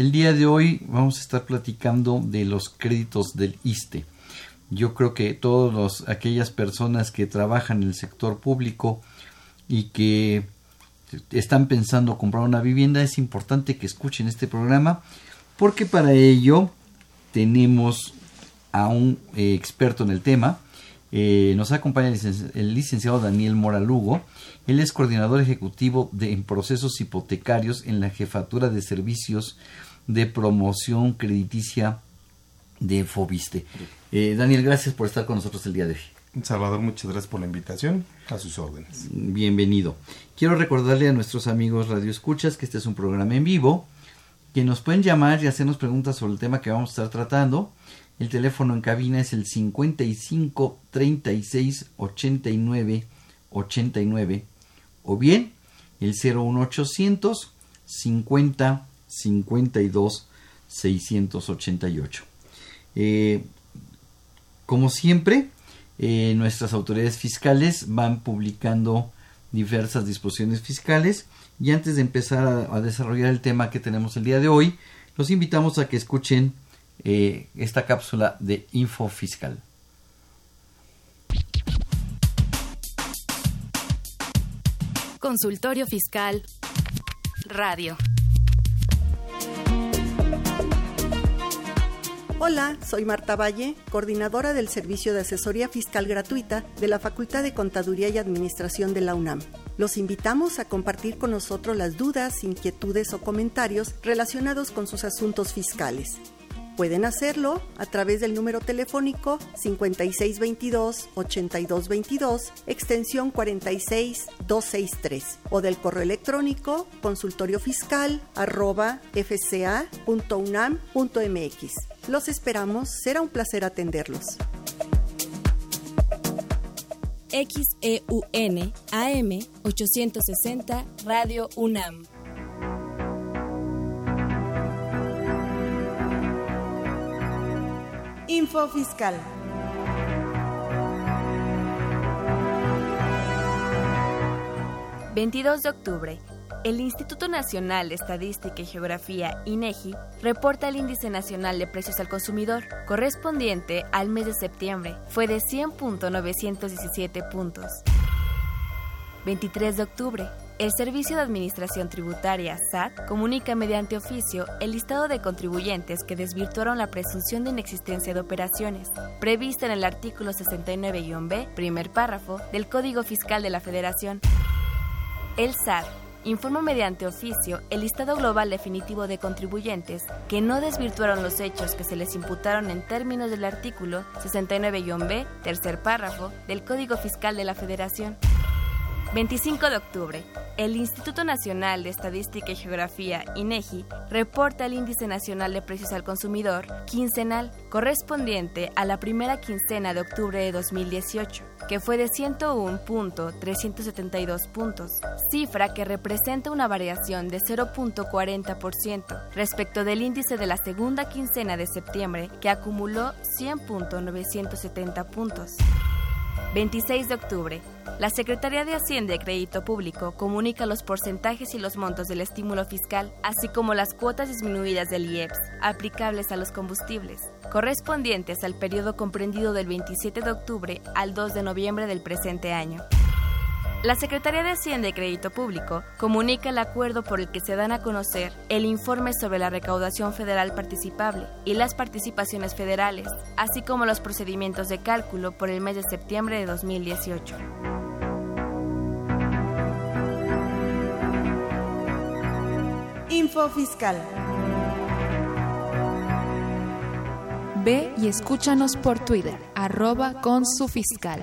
El día de hoy vamos a estar platicando de los créditos del ISTE. Yo creo que todas aquellas personas que trabajan en el sector público y que están pensando comprar una vivienda, es importante que escuchen este programa porque para ello tenemos a un eh, experto en el tema. Eh, nos acompaña el, licen- el licenciado Daniel Mora Lugo. Él es coordinador ejecutivo de, en procesos hipotecarios en la Jefatura de Servicios de Promoción Crediticia de Fobiste. Eh, Daniel, gracias por estar con nosotros el día de hoy. Salvador, muchas gracias por la invitación. A sus órdenes. Bienvenido. Quiero recordarle a nuestros amigos Radio Escuchas que este es un programa en vivo, que nos pueden llamar y hacernos preguntas sobre el tema que vamos a estar tratando. El teléfono en cabina es el 55 36 89 89 o bien el 01800 50 52 688. Eh, como siempre, eh, nuestras autoridades fiscales van publicando diversas disposiciones fiscales y antes de empezar a, desarrollar el tema que tenemos el día de hoy, los invitamos a que escuchen eh, esta cápsula de Info Fiscal. Consultorio Fiscal. Radio. Hola, soy Marta Valle, coordinadora del Servicio de Asesoría Fiscal Gratuita de la Facultad de Contaduría y Administración de la UNAM. Los invitamos a compartir con nosotros las dudas, inquietudes o comentarios relacionados con sus asuntos fiscales. Pueden hacerlo a través del número telefónico 5622-8222, extensión 46263, o del correo electrónico consultoriofiscal.fca.unam.mx. Los esperamos, será un placer atenderlos. XEUN AM 860 Radio UNAM. Info Fiscal. – 22 de octubre. El Instituto Nacional de Estadística y Geografía, INEGI, reporta el Índice Nacional de Precios al Consumidor, correspondiente al mes de septiembre. Fue de 100.917 puntos. 23 de octubre. El Servicio de Administración Tributaria, SAT, comunica mediante oficio el listado de contribuyentes que desvirtuaron la presunción de inexistencia de operaciones, prevista en el artículo 69-B, primer párrafo, del Código Fiscal de la Federación. El SAT informa mediante oficio el listado global definitivo de contribuyentes que no desvirtuaron los hechos que se les imputaron en términos del artículo 69-B, tercer párrafo, del Código Fiscal de la Federación. 25 de octubre. El Instituto Nacional de Estadística y Geografía, INEGI, reporta el Índice Nacional de Precios al Consumidor quincenal correspondiente a la primera quincena de octubre de 2018, que fue de 101.372 puntos, cifra que representa una variación de 0.40% respecto del índice de la segunda quincena de septiembre, que acumuló 100.970 puntos. 26 de octubre. La Secretaría de Hacienda y Crédito Público comunica los porcentajes y los montos del estímulo fiscal, así como las cuotas disminuidas del IEPS aplicables a los combustibles, correspondientes al periodo comprendido del 27 de octubre al 2 de noviembre del presente año. La Secretaría de Hacienda y Crédito Público comunica el acuerdo por el que se dan a conocer el informe sobre la recaudación federal participable y las participaciones federales, así como los procedimientos de cálculo por el mes de septiembre de 2018. Info Fiscal. Ve y escúchanos por Twitter, arroba con su fiscal.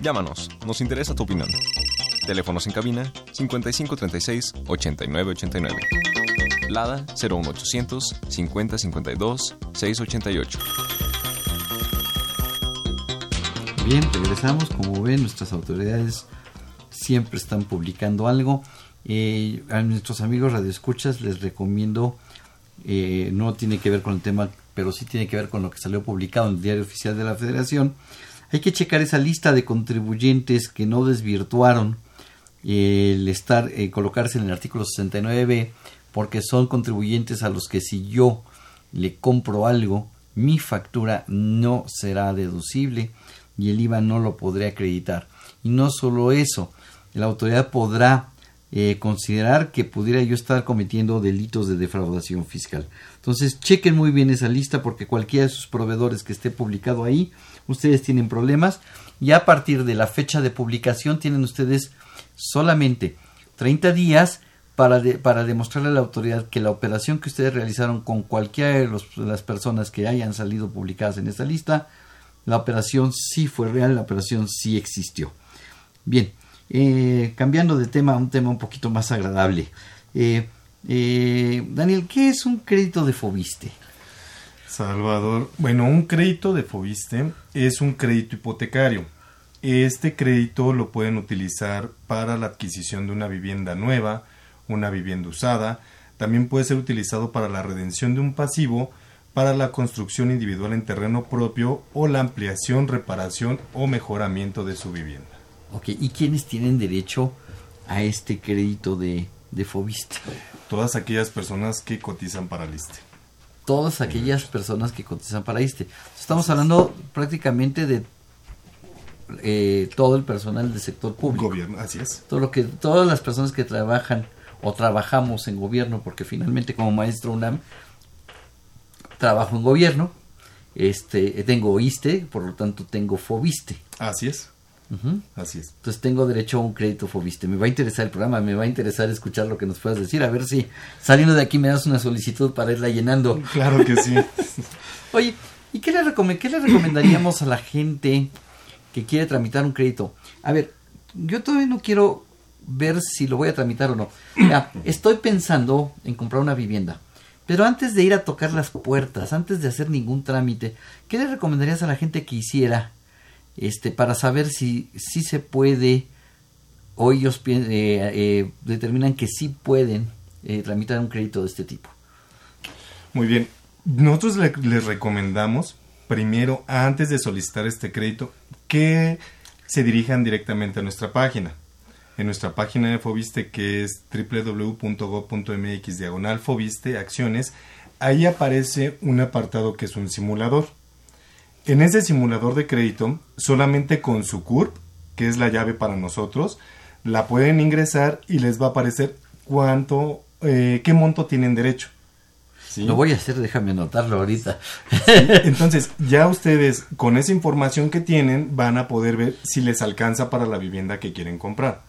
Llámanos, nos interesa tu opinión. Teléfonos en cabina 5536 8989. Lada 01800 5052 688. Bien, regresamos. Como ven, nuestras autoridades siempre están publicando algo. Eh, a nuestros amigos radioescuchas les recomiendo, eh, no tiene que ver con el tema pero sí tiene que ver con lo que salió publicado en el diario oficial de la Federación, hay que checar esa lista de contribuyentes que no desvirtuaron el estar eh, colocarse en el artículo 69b porque son contribuyentes a los que si yo le compro algo mi factura no será deducible y el IVA no lo podré acreditar. Y no solo eso la autoridad podrá eh, considerar que pudiera yo estar cometiendo delitos de defraudación fiscal. Entonces, chequen muy bien esa lista porque cualquiera de sus proveedores que esté publicado ahí, ustedes tienen problemas y a partir de la fecha de publicación tienen ustedes solamente 30 días para, para demostrarle a la autoridad que la operación que ustedes realizaron con cualquiera de, de las personas que hayan salido publicadas en esa lista, la operación sí fue real, la operación sí existió. Bien, eh, cambiando de tema, un tema un poquito más agradable. Eh, eh, Daniel, ¿qué es un crédito de Fobiste? Salvador, bueno, un crédito de Fobiste es un crédito hipotecario. Este crédito lo pueden utilizar para la adquisición de una vivienda nueva, una vivienda usada, también puede ser utilizado para la redención de un pasivo, para la construcción individual en terreno propio o la ampliación, reparación o mejoramiento de su vivienda. Ok, ¿y quiénes tienen derecho a este crédito de, de Fobiste? Todas aquellas personas que cotizan para el ISTE. Todas aquellas personas que cotizan para ISTE. Estamos hablando prácticamente de eh, todo el personal del sector público. Gobierno, así es. Todo lo que, todas las personas que trabajan o trabajamos en gobierno, porque finalmente como maestro UNAM trabajo en gobierno, este, tengo ISTE, por lo tanto tengo FOBISTE. Así es. Así es. Entonces tengo derecho a un crédito Fobiste. Me va a interesar el programa, me va a interesar escuchar lo que nos puedas decir. A ver si saliendo de aquí me das una solicitud para irla llenando. Claro que sí. Oye, ¿y qué le, qué le recomendaríamos a la gente que quiere tramitar un crédito? A ver, yo todavía no quiero ver si lo voy a tramitar o no. Ya, estoy pensando en comprar una vivienda. Pero antes de ir a tocar las puertas, antes de hacer ningún trámite, ¿qué le recomendarías a la gente que hiciera este, para saber si, si se puede o ellos eh, eh, determinan que sí pueden eh, tramitar un crédito de este tipo. Muy bien, nosotros les recomendamos primero, antes de solicitar este crédito, que se dirijan directamente a nuestra página. En nuestra página de Fobiste, que es www.gov.mx diagonal Fobiste Acciones, ahí aparece un apartado que es un simulador en ese simulador de crédito, solamente con su CURP, que es la llave para nosotros, la pueden ingresar y les va a aparecer cuánto, eh, qué monto tienen derecho. Lo voy a hacer, déjame anotarlo ahorita. entonces, ya ustedes con esa información que tienen van a poder ver si les alcanza para la vivienda que quieren comprar.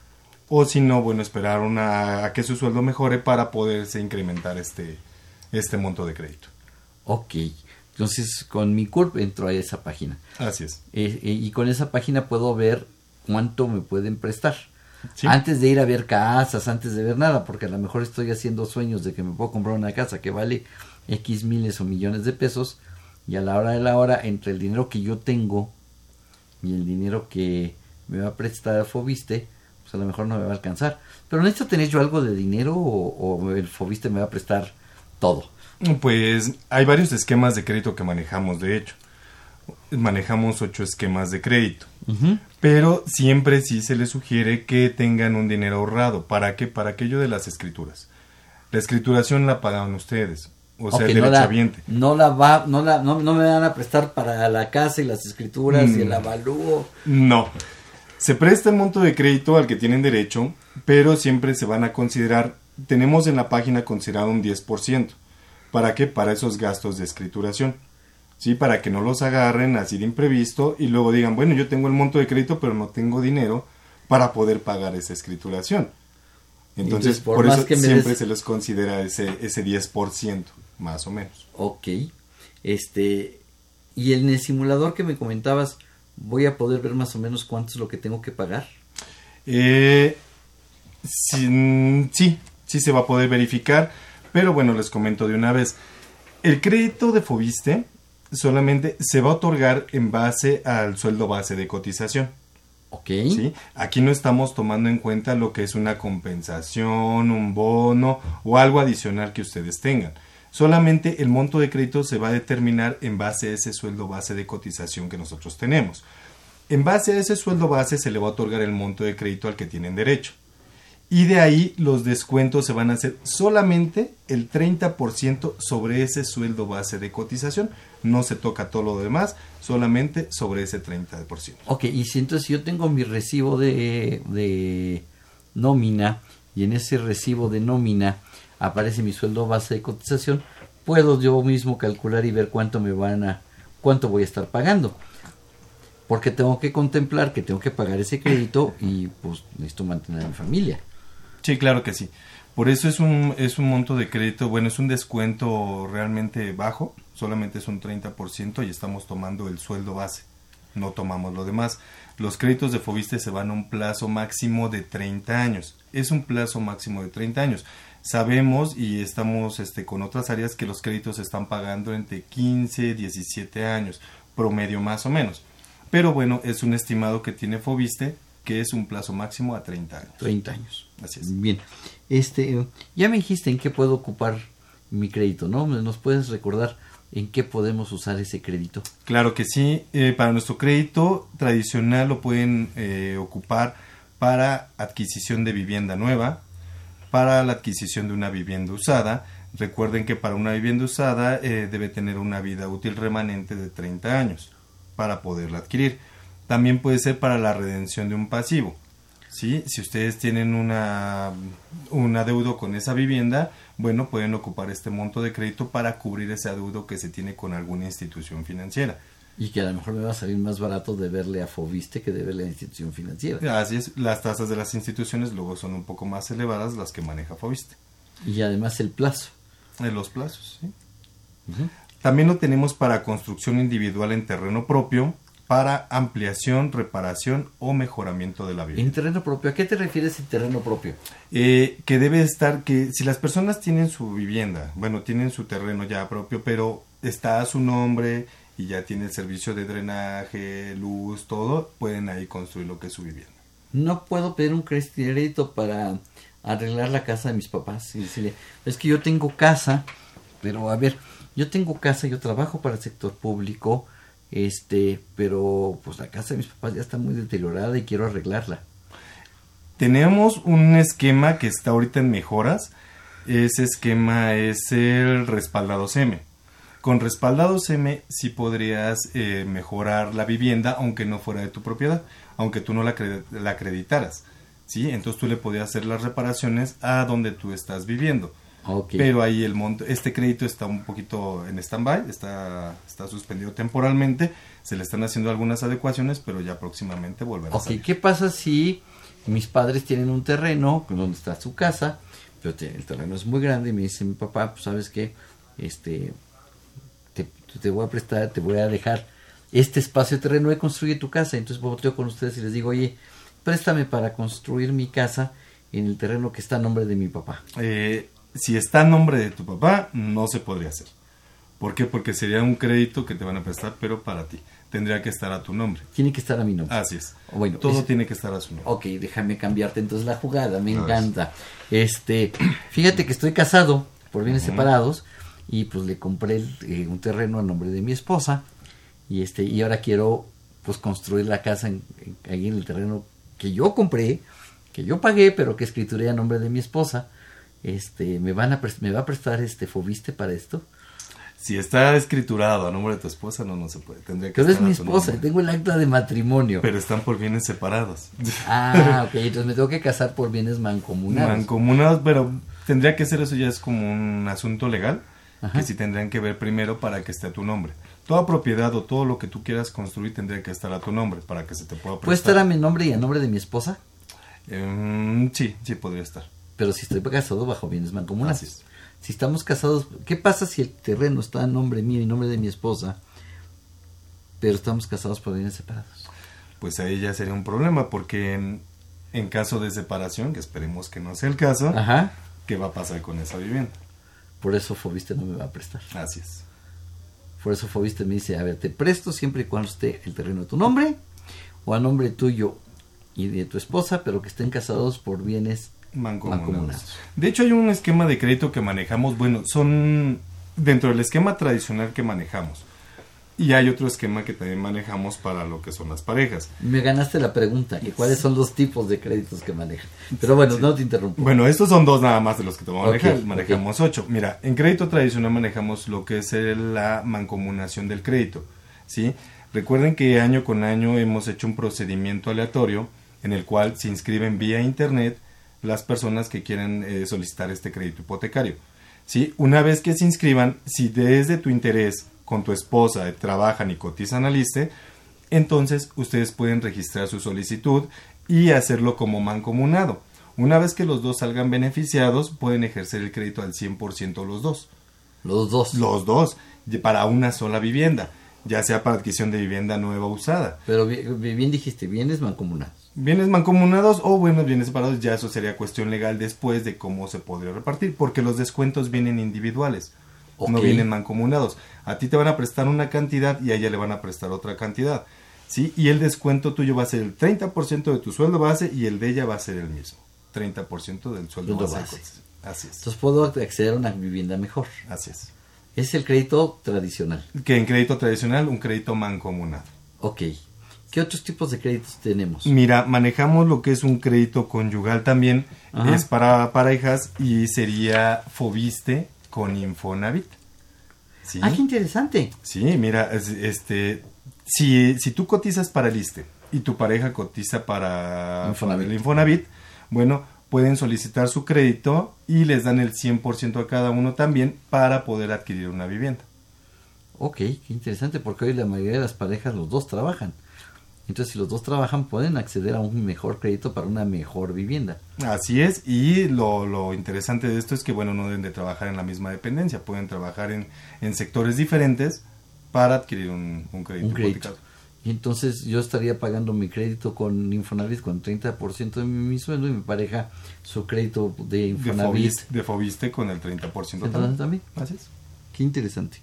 O si no, bueno, esperar una, a que su sueldo mejore para poderse incrementar este, este monto de crédito. Ok. Entonces, con mi CURP entro a esa página. Así es. Eh, eh, y con esa página puedo ver cuánto me pueden prestar. Antes de ir a ver casas, antes de ver nada, porque a lo mejor estoy haciendo sueños de que me puedo comprar una casa que vale X miles o millones de pesos y a la hora de la hora, entre el dinero que yo tengo y el dinero que me va a prestar Fobiste, pues a lo mejor no me va a alcanzar. Pero necesito tener yo algo de dinero o, o el Fobiste me va a prestar todo. Pues hay varios esquemas de crédito que manejamos, de hecho. Manejamos ocho esquemas de crédito. Pero siempre sí se les sugiere que tengan un dinero ahorrado. ¿Para qué? Para aquello de las escrituras. La escrituración la pagan ustedes. O sea, el no la, derechohabiente. no la va, no la, no, no me van a prestar para la casa y las escrituras y el Mm. avalúo. No. Se presta el monto de crédito al que tienen derecho, pero siempre se van a considerar, tenemos en la página considerado un 10%. ¿Para qué? Para esos gastos de escrituración. ¿Sí? Para que no los agarren así de imprevisto y luego digan, bueno, yo tengo el monto de crédito, pero no tengo dinero para poder pagar esa escrituración. Entonces, Entonces, por eso que siempre des- se les considera ese, ese 10%, más o menos. Ok. Este, y en el simulador que me comentabas, voy a poder ver más o menos cuánto es lo que tengo que pagar. Eh, sí, sí, sí se va a poder verificar, pero bueno, les comento de una vez. El crédito de Fobiste solamente se va a otorgar en base al sueldo base de cotización. Ok. ¿sí? Aquí no estamos tomando en cuenta lo que es una compensación, un bono o algo adicional que ustedes tengan. Solamente el monto de crédito se va a determinar en base a ese sueldo base de cotización que nosotros tenemos. En base a ese sueldo base se le va a otorgar el monto de crédito al que tienen derecho. Y de ahí los descuentos se van a hacer solamente el 30% sobre ese sueldo base de cotización. No se toca todo lo demás, solamente sobre ese 30%. Ok, y si entonces yo tengo mi recibo de, de nómina y en ese recibo de nómina aparece mi sueldo base de cotización, puedo yo mismo calcular y ver cuánto me van a, cuánto voy a estar pagando. Porque tengo que contemplar que tengo que pagar ese crédito y pues necesito mantener a mi familia. Sí, claro que sí. Por eso es un, es un monto de crédito, bueno, es un descuento realmente bajo, solamente es un 30% y estamos tomando el sueldo base, no tomamos lo demás. Los créditos de Fobiste se van a un plazo máximo de 30 años, es un plazo máximo de 30 años. Sabemos y estamos este, con otras áreas que los créditos se están pagando entre 15 17 años, promedio más o menos. Pero bueno, es un estimado que tiene Fobiste que es un plazo máximo a 30 años. 30 años. Así es. Bien. Este, ya me dijiste en qué puedo ocupar mi crédito, ¿no? ¿Nos puedes recordar en qué podemos usar ese crédito? Claro que sí. Eh, para nuestro crédito tradicional lo pueden eh, ocupar para adquisición de vivienda nueva, para la adquisición de una vivienda usada. Recuerden que para una vivienda usada eh, debe tener una vida útil remanente de 30 años para poderla adquirir. También puede ser para la redención de un pasivo. ¿sí? Si ustedes tienen una, un adeudo con esa vivienda, bueno, pueden ocupar este monto de crédito para cubrir ese adeudo que se tiene con alguna institución financiera. Y que a lo mejor me va a salir más barato deberle a Fobiste que deberle a la institución financiera. Así es, las tasas de las instituciones luego son un poco más elevadas las que maneja Fobiste. Y además el plazo. En los plazos, sí. También lo tenemos para construcción individual en terreno propio, para ampliación, reparación o mejoramiento de la vivienda. En terreno propio, ¿a qué te refieres en terreno propio? Eh, que debe estar que si las personas tienen su vivienda, bueno, tienen su terreno ya propio, pero está a su nombre y ya tiene el servicio de drenaje, luz, todo, pueden ahí construir lo que es su vivienda. No puedo pedir un crédito para arreglar la casa de mis papás y decirle, es que yo tengo casa, pero a ver, yo tengo casa, yo trabajo para el sector público, este, pero pues la casa de mis papás ya está muy deteriorada y quiero arreglarla. Tenemos un esquema que está ahorita en mejoras. Ese esquema es el respaldado M. Con respaldados M sí podrías eh, mejorar la vivienda aunque no fuera de tu propiedad, aunque tú no la, la acreditaras. ¿sí? Entonces tú le podías hacer las reparaciones a donde tú estás viviendo. Pero ahí el monto, este crédito está un poquito en stand-by, está, está suspendido temporalmente, se le están haciendo algunas adecuaciones, pero ya próximamente volverá a Ok, salir. ¿qué pasa si mis padres tienen un terreno donde está su casa, pero el terreno es muy grande y me dice mi papá, pues sabes qué, este, te, te voy a prestar, te voy a dejar este espacio de terreno y construye tu casa. Entonces volteo con ustedes y les digo, oye, préstame para construir mi casa en el terreno que está a nombre de mi papá. Eh, si está a nombre de tu papá, no se podría hacer. ¿Por qué? Porque sería un crédito que te van a prestar, pero para ti. Tendría que estar a tu nombre. Tiene que estar a mi nombre. Así es. Bueno, Todo es- tiene que estar a su nombre. Ok, déjame cambiarte entonces la jugada, me encanta. Este, fíjate que estoy casado por bienes separados y pues le compré eh, un terreno a nombre de mi esposa y este y ahora quiero pues construir la casa en, en- ahí en el terreno que yo compré, que yo pagué, pero que escrituré a nombre de mi esposa. Este, me van a me va a prestar este Fobiste para esto. Si está escriturado a nombre de tu esposa, no, no se puede. Tendría que Pero es estar mi esposa, nombre. tengo el acta de matrimonio. Pero están por bienes separados. Ah, ok, entonces me tengo que casar por bienes mancomunados. Mancomunados, pero tendría que ser eso ya es como un asunto legal Ajá. que sí tendrían que ver primero para que esté a tu nombre. Toda propiedad o todo lo que tú quieras construir tendría que estar a tu nombre para que se te pueda prestar. ¿Puede estar a mi nombre y a nombre de mi esposa? Em, sí, sí podría estar. Pero si estoy casado bajo bienes mancomunados. Es. Si estamos casados, ¿qué pasa si el terreno está a nombre mío y nombre de mi esposa, pero estamos casados por bienes separados? Pues ahí ya sería un problema porque en, en caso de separación, que esperemos que no sea el caso, Ajá. ¿qué va a pasar con esa vivienda? Por eso Fobiste no me va a prestar. Así es. Por eso Fobiste me dice, a ver, te presto siempre y cuando esté el terreno a tu nombre o a nombre tuyo y de tu esposa, pero que estén casados por bienes Mancomunados. mancomunados. De hecho, hay un esquema de crédito que manejamos, bueno, son dentro del esquema tradicional que manejamos. Y hay otro esquema que también manejamos para lo que son las parejas. Me ganaste la pregunta, que cuáles son los tipos de créditos que manejan. Pero bueno, no te interrumpo. Bueno, estos son dos nada más de los que te voy a manejar. Manejamos ocho. Mira, en crédito tradicional manejamos lo que es la mancomunación del crédito. ¿sí? Recuerden que año con año hemos hecho un procedimiento aleatorio en el cual se inscriben vía internet las personas que quieren eh, solicitar este crédito hipotecario. ¿sí? Una vez que se inscriban, si desde tu interés con tu esposa trabajan y cotizan al ISSSTE, entonces ustedes pueden registrar su solicitud y hacerlo como mancomunado. Una vez que los dos salgan beneficiados, pueden ejercer el crédito al 100% los dos. Los dos. Los dos, para una sola vivienda, ya sea para adquisición de vivienda nueva o usada. Pero bien, bien dijiste, bienes mancomunados. Bienes mancomunados o buenos bienes separados, ya eso sería cuestión legal después de cómo se podría repartir, porque los descuentos vienen individuales, no Ok. vienen mancomunados. A ti te van a prestar una cantidad y a ella le van a prestar otra cantidad. ¿sí? Y el descuento tuyo va a ser el 30% de tu sueldo base y el de ella va a ser el mismo. 30% del sueldo Sueldo base. base. Así es. Entonces puedo acceder a una vivienda mejor. Así es. Es el crédito tradicional. Que en crédito tradicional, un crédito mancomunado. Ok. ¿Qué otros tipos de créditos tenemos? Mira, manejamos lo que es un crédito conyugal también, Ajá. es para parejas y sería Fobiste con Infonavit. ¿Sí? Ah, qué interesante. Sí, mira, es- este, si, si tú cotizas para el ISSSTE y tu pareja cotiza para Infonavit. el Infonavit, bueno, pueden solicitar su crédito y les dan el 100% a cada uno también para poder adquirir una vivienda. Ok, qué interesante, porque hoy la mayoría de las parejas, los dos trabajan. Entonces, si los dos trabajan, pueden acceder a un mejor crédito para una mejor vivienda. Así es, y lo, lo interesante de esto es que, bueno, no deben de trabajar en la misma dependencia, pueden trabajar en, en sectores diferentes para adquirir un, un crédito Un crédito. Y entonces yo estaría pagando mi crédito con Infonavit con 30% de mi, sueldo y mi pareja su crédito de Infonavit. De Fobiste con el 30% ¿Entonces también. también? Así es. Qué interesante.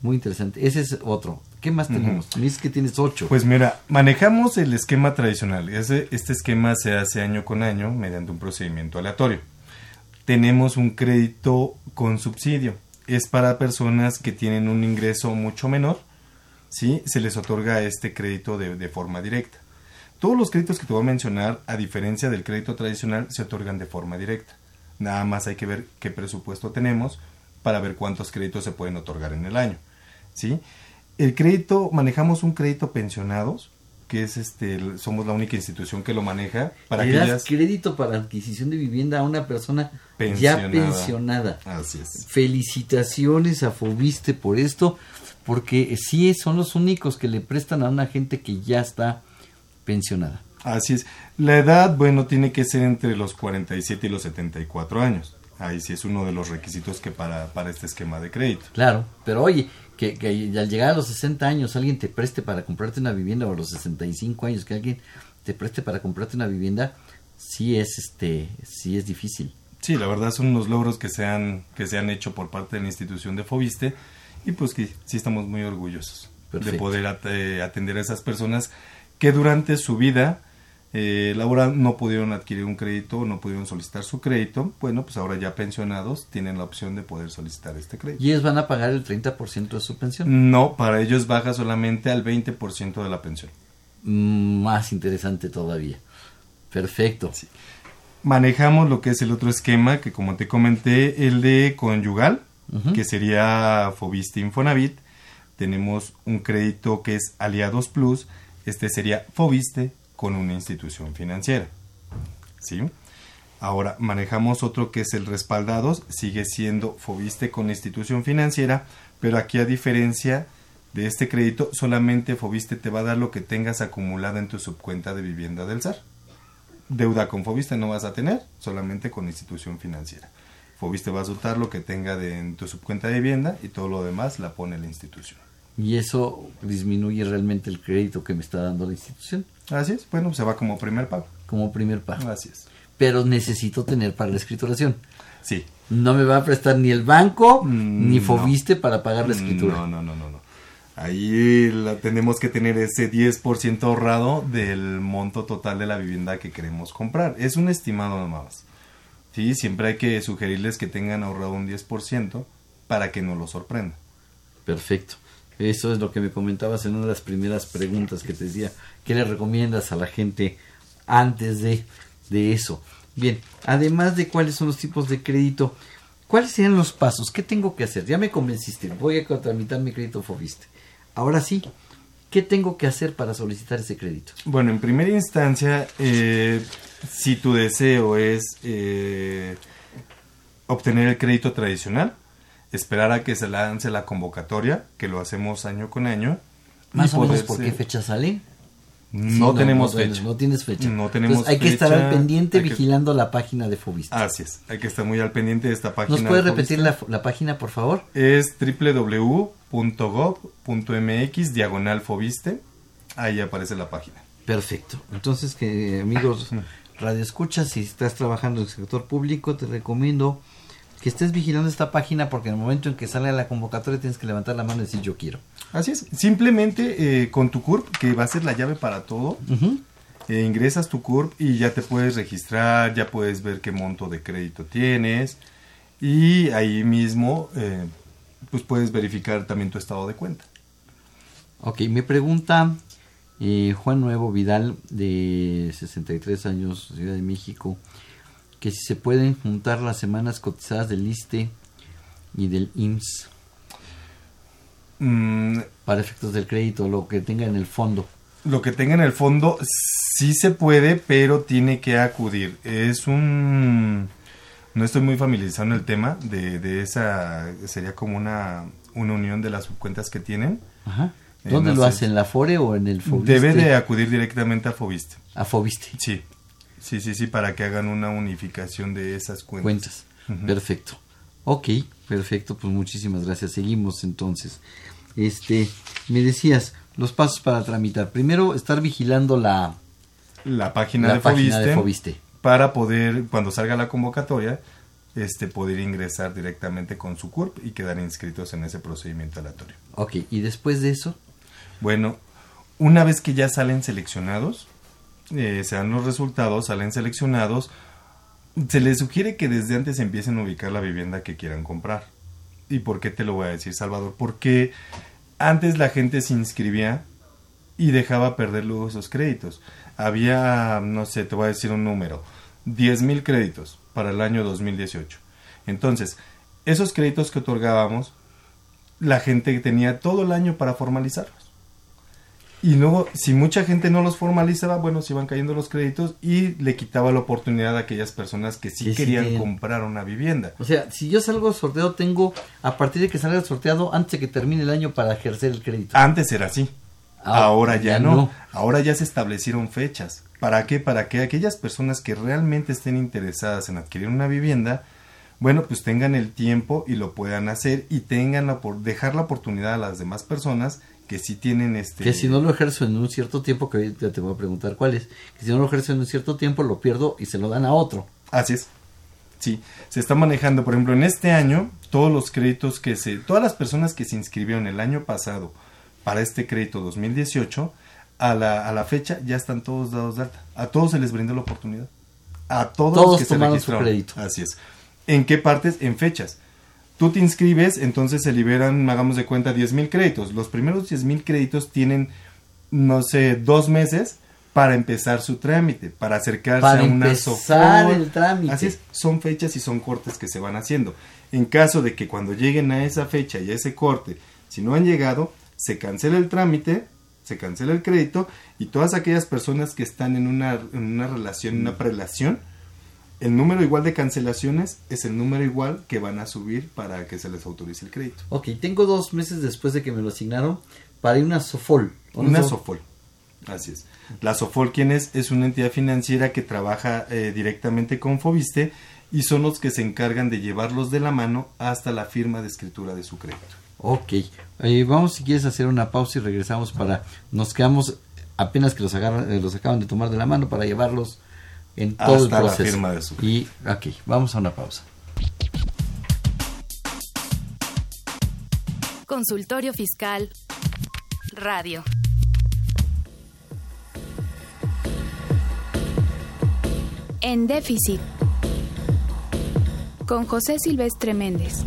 Muy interesante. Ese es otro. ¿Qué más tenemos? Me dices que tienes ocho. Pues mira, manejamos el esquema tradicional. Este esquema se hace año con año mediante un procedimiento aleatorio. Tenemos un crédito con subsidio. Es para personas que tienen un ingreso mucho menor. ¿Sí? Se les otorga este crédito de, de forma directa. Todos los créditos que te voy a mencionar, a diferencia del crédito tradicional, se otorgan de forma directa. Nada más hay que ver qué presupuesto tenemos para ver cuántos créditos se pueden otorgar en el año. ¿sí? El crédito, manejamos un crédito pensionados, que es este, somos la única institución que lo maneja para Le das crédito para adquisición de vivienda a una persona Pensionada. ya pensionada. Así es. Felicitaciones a Fobiste por esto, porque sí son los únicos que le prestan a una gente que ya está pensionada. Así es. La edad, bueno, tiene que ser entre los 47 y los 74 años. Ahí sí es uno de los requisitos que para, para este esquema de crédito. Claro, pero oye, que, que al llegar a los 60 años alguien te preste para comprarte una vivienda o a los 65 años que alguien te preste para comprarte una vivienda, sí es este, sí es difícil. Sí, la verdad son unos logros que se han, que se han hecho por parte de la institución de Fobiste y pues que sí estamos muy orgullosos de poder atender a esas personas que durante su vida eh, laboral no pudieron adquirir un crédito, no pudieron solicitar su crédito, bueno, pues ahora ya pensionados tienen la opción de poder solicitar este crédito. ¿Y ellos van a pagar el 30% de su pensión? No, para ellos baja solamente al 20% de la pensión. Más interesante todavía. Perfecto. Manejamos lo que es el otro esquema que como te comenté, el de conyugal, que sería Fobiste Infonavit. Tenemos un crédito que es Aliados Plus, este sería Fobiste con una institución financiera. ¿Sí? Ahora manejamos otro que es el respaldados, sigue siendo Fobiste con institución financiera, pero aquí a diferencia de este crédito, solamente Fobiste te va a dar lo que tengas acumulado en tu subcuenta de vivienda del SAR. Deuda con Fobiste no vas a tener, solamente con institución financiera. Fobiste va a soltar lo que tenga de, en tu subcuenta de vivienda y todo lo demás la pone la institución. ¿Y eso disminuye realmente el crédito que me está dando la institución? Así es, bueno, se va como primer pago. Como primer pago. Así es. Pero necesito tener para la escrituración. Sí. No me va a prestar ni el banco mm, ni Fobiste para pagar la escritura. No, no, no, no, no. Ahí la, tenemos que tener ese 10% ahorrado del monto total de la vivienda que queremos comprar. Es un estimado nomás. Sí, siempre hay que sugerirles que tengan ahorrado un 10% para que no lo sorprenda. Perfecto. Eso es lo que me comentabas en una de las primeras preguntas que te decía. ¿Qué le recomiendas a la gente antes de, de eso? Bien, además de cuáles son los tipos de crédito, ¿cuáles serían los pasos? ¿Qué tengo que hacer? Ya me convenciste, voy a tramitar mi crédito Fobiste. Ahora sí, ¿qué tengo que hacer para solicitar ese crédito? Bueno, en primera instancia, eh, si tu deseo es eh, obtener el crédito tradicional, esperar a que se lance la convocatoria, que lo hacemos año con año. Más o menos por qué fecha sale. No, tenemos fecha. No tienes fecha. No tenemos hay que estar al pendiente vigilando la página de Fobista. Así es, hay que estar muy al pendiente de esta página. ¿Nos puede repetir la, página, por favor? Es www.gov.mx diagonal Fobiste. Ahí aparece la página. Perfecto. Entonces, que amigos Radio Escucha, si estás trabajando en el sector público, te recomiendo que estés vigilando esta página porque en el momento en que sale la convocatoria tienes que levantar la mano y decir yo quiero. Así es, simplemente eh, con tu CURP, que va a ser la llave para todo, eh, ingresas tu CURP y ya te puedes registrar, ya puedes ver qué monto de crédito tienes y ahí mismo eh, pues puedes verificar también tu estado de cuenta. Ok, me pregunta Juan Nuevo Vidal de 63 años, Ciudad de México que si se pueden juntar las semanas cotizadas del ISTE y del IMSS mm, para efectos del crédito, lo que tenga en el fondo. Lo que tenga en el fondo sí se puede, pero tiene que acudir. Es un... No estoy muy familiarizado en el tema de, de esa... Sería como una, una unión de las cuentas que tienen. Ajá. Eh, ¿Dónde lo hacen? ¿En la FORE o en el FOBISTE? Debe de acudir directamente a FOBISTE. A FOBISTE. Sí. Sí, sí, sí, para que hagan una unificación de esas cuentas. Cuentas. Perfecto. Ok, perfecto, pues muchísimas gracias. Seguimos entonces. Este, me decías los pasos para tramitar. Primero, estar vigilando la la página, de, Fobiste, para poder cuando salga la convocatoria este poder ingresar directamente con su CURP y quedar inscritos en ese procedimiento aleatorio. Ok, y después de eso, bueno, una vez que ya salen seleccionados, eh, se dan los resultados, salen seleccionados, se les sugiere que desde antes empiecen a ubicar la vivienda que quieran comprar. ¿Y por qué te lo voy a decir, Salvador? Porque antes la gente se inscribía y dejaba perder luego esos créditos. Había, no sé, te voy a decir un número, 10 mil créditos para el año 2018. Entonces, esos créditos que otorgábamos, la gente tenía todo el año para formalizarlos. Y luego, si mucha gente no los formalizaba, bueno, se iban cayendo los créditos y le quitaba la oportunidad a aquellas personas que sí, querían comprar una vivienda. O sea, si yo salgo sorteado, tengo, a partir de que salga el sorteado, antes de que termine el año para ejercer el crédito. Antes era así. Ah, Ahora ya, no. Ahora ya se establecieron fechas. ¿Para qué? Para que aquellas personas que realmente estén interesadas en adquirir una vivienda, bueno, pues tengan el tiempo y lo puedan hacer y tengan la, por dejar la oportunidad a las demás personas que sí tienen este... Que si no lo ejerzo en un cierto tiempo, que ahorita te voy a preguntar cuál es, que si no lo ejerzo en un cierto tiempo lo pierdo y se lo dan a otro. Así es. Sí, se está manejando, por ejemplo, en este año, todos los créditos que se, todas las personas que se inscribieron el año pasado para este crédito 2018, a la, a la fecha ya están todos dados de alta. A todos se les brindó la oportunidad. A todos, todos los que se registraron. crédito. Así es. ¿En qué partes? En fechas. Tú te inscribes, entonces se liberan, hagamos de cuenta, 10 mil créditos. Los primeros 10 mil créditos tienen, no sé, dos meses para empezar su trámite, para acercarse para a una empezar el trámite. Así es, son fechas y son cortes que se van haciendo. En caso de que cuando lleguen a esa fecha y a ese corte, si no han llegado, se cancela el trámite, se cancela el crédito y todas aquellas personas que están en una, en una relación, en una prelación, el número igual de cancelaciones es el número igual que van a subir para que se les autorice el crédito. Ok, tengo dos meses después de que me lo asignaron para ir a una SOFOL. Una SOFOL, así es. La SOFOL, ¿quién es? Es una entidad financiera que trabaja eh, directamente con Fobiste y son los que se encargan de llevarlos de la mano hasta la firma de escritura de su crédito. Ok, eh, vamos si quieres hacer una pausa y regresamos para, nos quedamos apenas que los, agarran, eh, los acaban de tomar de la mano para llevarlos en todo hasta el proceso. la firma de su. Y ok, vamos a una pausa. Consultorio Fiscal Radio. En déficit. Con José Silvestre Méndez.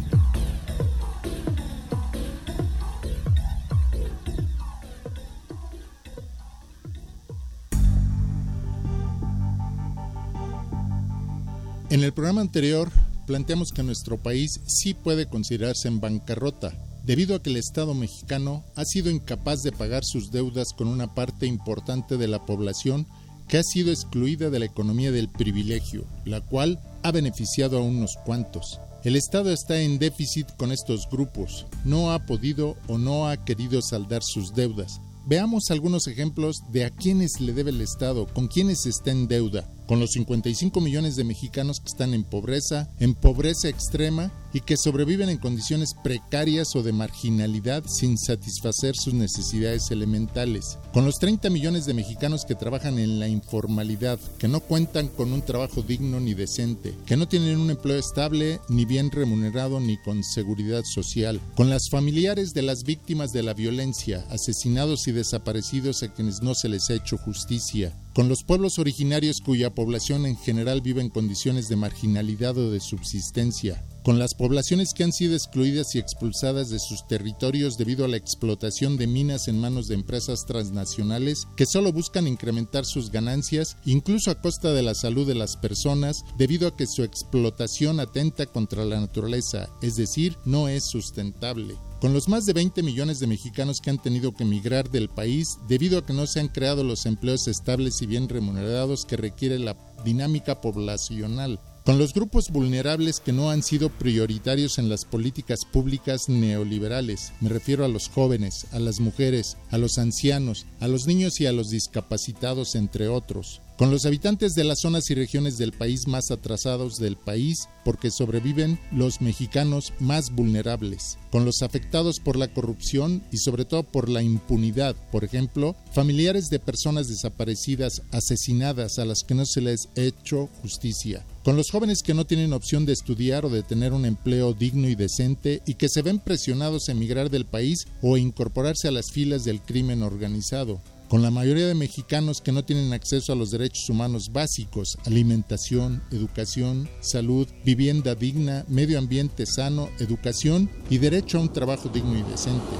En el programa anterior planteamos que nuestro país sí puede considerarse en bancarrota, debido a que el Estado mexicano ha sido incapaz de pagar sus deudas con una parte importante de la población que ha sido excluida de la economía del privilegio, la cual ha beneficiado a unos cuantos. El Estado está en déficit con estos grupos, no ha podido o no ha querido saldar sus deudas. Veamos algunos ejemplos de a quiénes le debe el Estado, con quiénes está en deuda con los 55 millones de mexicanos que están en pobreza, en pobreza extrema y que sobreviven en condiciones precarias o de marginalidad sin satisfacer sus necesidades elementales, con los 30 millones de mexicanos que trabajan en la informalidad, que no cuentan con un trabajo digno ni decente, que no tienen un empleo estable ni bien remunerado ni con seguridad social, con las familiares de las víctimas de la violencia, asesinados y desaparecidos a quienes no se les ha hecho justicia, con los pueblos originarios cuya población en general vive en condiciones de marginalidad o de subsistencia, con las poblaciones que han sido excluidas y expulsadas de sus territorios debido a la explotación de minas en manos de empresas transnacionales que solo buscan incrementar sus ganancias, incluso a costa de la salud de las personas, debido a que su explotación atenta contra la naturaleza, es decir, no es sustentable. Con los más de 20 millones de mexicanos que han tenido que emigrar del país debido a que no se han creado los empleos estables y bien remunerados que requiere la dinámica poblacional, con los grupos vulnerables que no han sido prioritarios en las políticas públicas neoliberales. Me refiero a los jóvenes, a las mujeres, a los ancianos, a los niños y a los discapacitados, entre otros con los habitantes de las zonas y regiones del país más atrasados del país porque sobreviven los mexicanos más vulnerables, con los afectados por la corrupción y sobre todo por la impunidad, por ejemplo, familiares de personas desaparecidas, asesinadas a las que no se les ha hecho justicia, con los jóvenes que no tienen opción de estudiar o de tener un empleo digno y decente y que se ven presionados a emigrar del país o a incorporarse a las filas del crimen organizado, con la mayoría de mexicanos que no tienen acceso a los derechos humanos básicos, alimentación, educación, salud, vivienda digna, medio ambiente sano, educación y derecho a un trabajo digno y decente.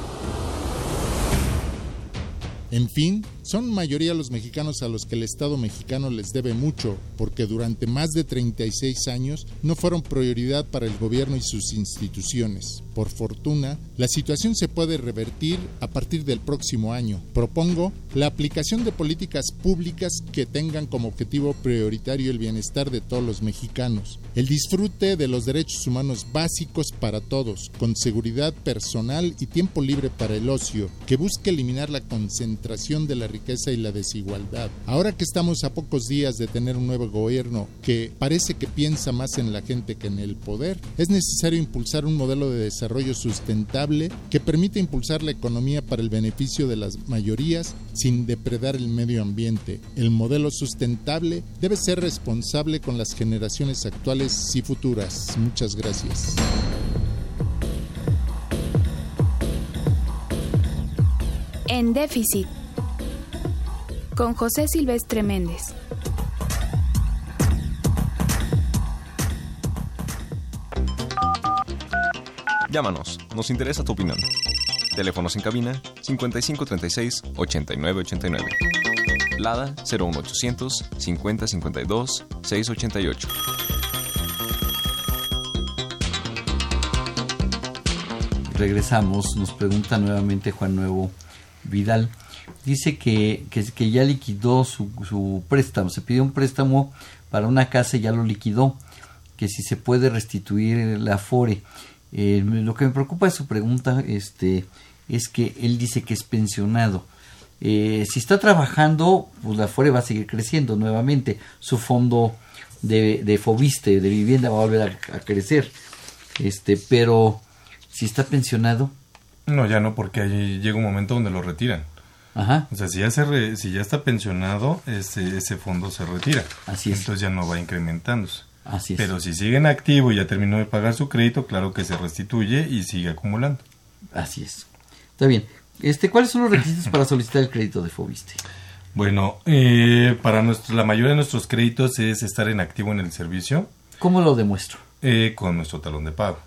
En fin, son mayoría los mexicanos a los que el Estado mexicano les debe mucho, porque durante más de 36 años no fueron prioridad para el gobierno y sus instituciones. Por fortuna, la situación se puede revertir a partir del próximo año. Propongo la aplicación de políticas públicas que tengan como objetivo prioritario el bienestar de todos los mexicanos, el disfrute de los derechos humanos básicos para todos, con seguridad personal y tiempo libre para el ocio, que busque eliminar la concentración de la riqueza y la desigualdad. Ahora que estamos a pocos días de tener un nuevo gobierno que parece que piensa más en la gente que en el poder, es necesario impulsar un modelo de desarrollo sustentable que permita impulsar la economía para el beneficio de las mayorías sin depredar el medio ambiente. El modelo sustentable debe ser responsable con las generaciones actuales y futuras. Muchas gracias. En déficit. Con José Silvestre Méndez. Llámanos, nos interesa tu opinión. Teléfonos en cabina 5536 8989. Lada 01800 5052 688. Regresamos, nos pregunta nuevamente Juan Nuevo Vidal. Dice que, que, ya liquidó su, su préstamo, se pidió un préstamo para una casa y ya lo liquidó, que si se puede restituir la FORE. Eh, lo que me preocupa de su pregunta este, es que él dice que es pensionado. Eh, si está trabajando, pues la FORE va a seguir creciendo nuevamente. Su fondo de, de Fobiste, de vivienda, va a volver a, a, crecer. Este, pero si está pensionado. No, ya no, porque ahí llega un momento donde lo retiran. Ajá. O sea, si ya, se re, si ya está pensionado, ese, ese fondo se retira. Así es. Entonces ya no va incrementándose. Así es. Pero si sigue en activo y ya terminó de pagar su crédito, claro que se restituye y sigue acumulando. Así es. Está bien. Este, ¿Cuáles son los requisitos para solicitar el crédito de Fobiste? Bueno, eh, para nuestro, la mayoría de nuestros créditos es estar en activo en el servicio. ¿Cómo lo demuestro? Eh, con nuestro talón de pago.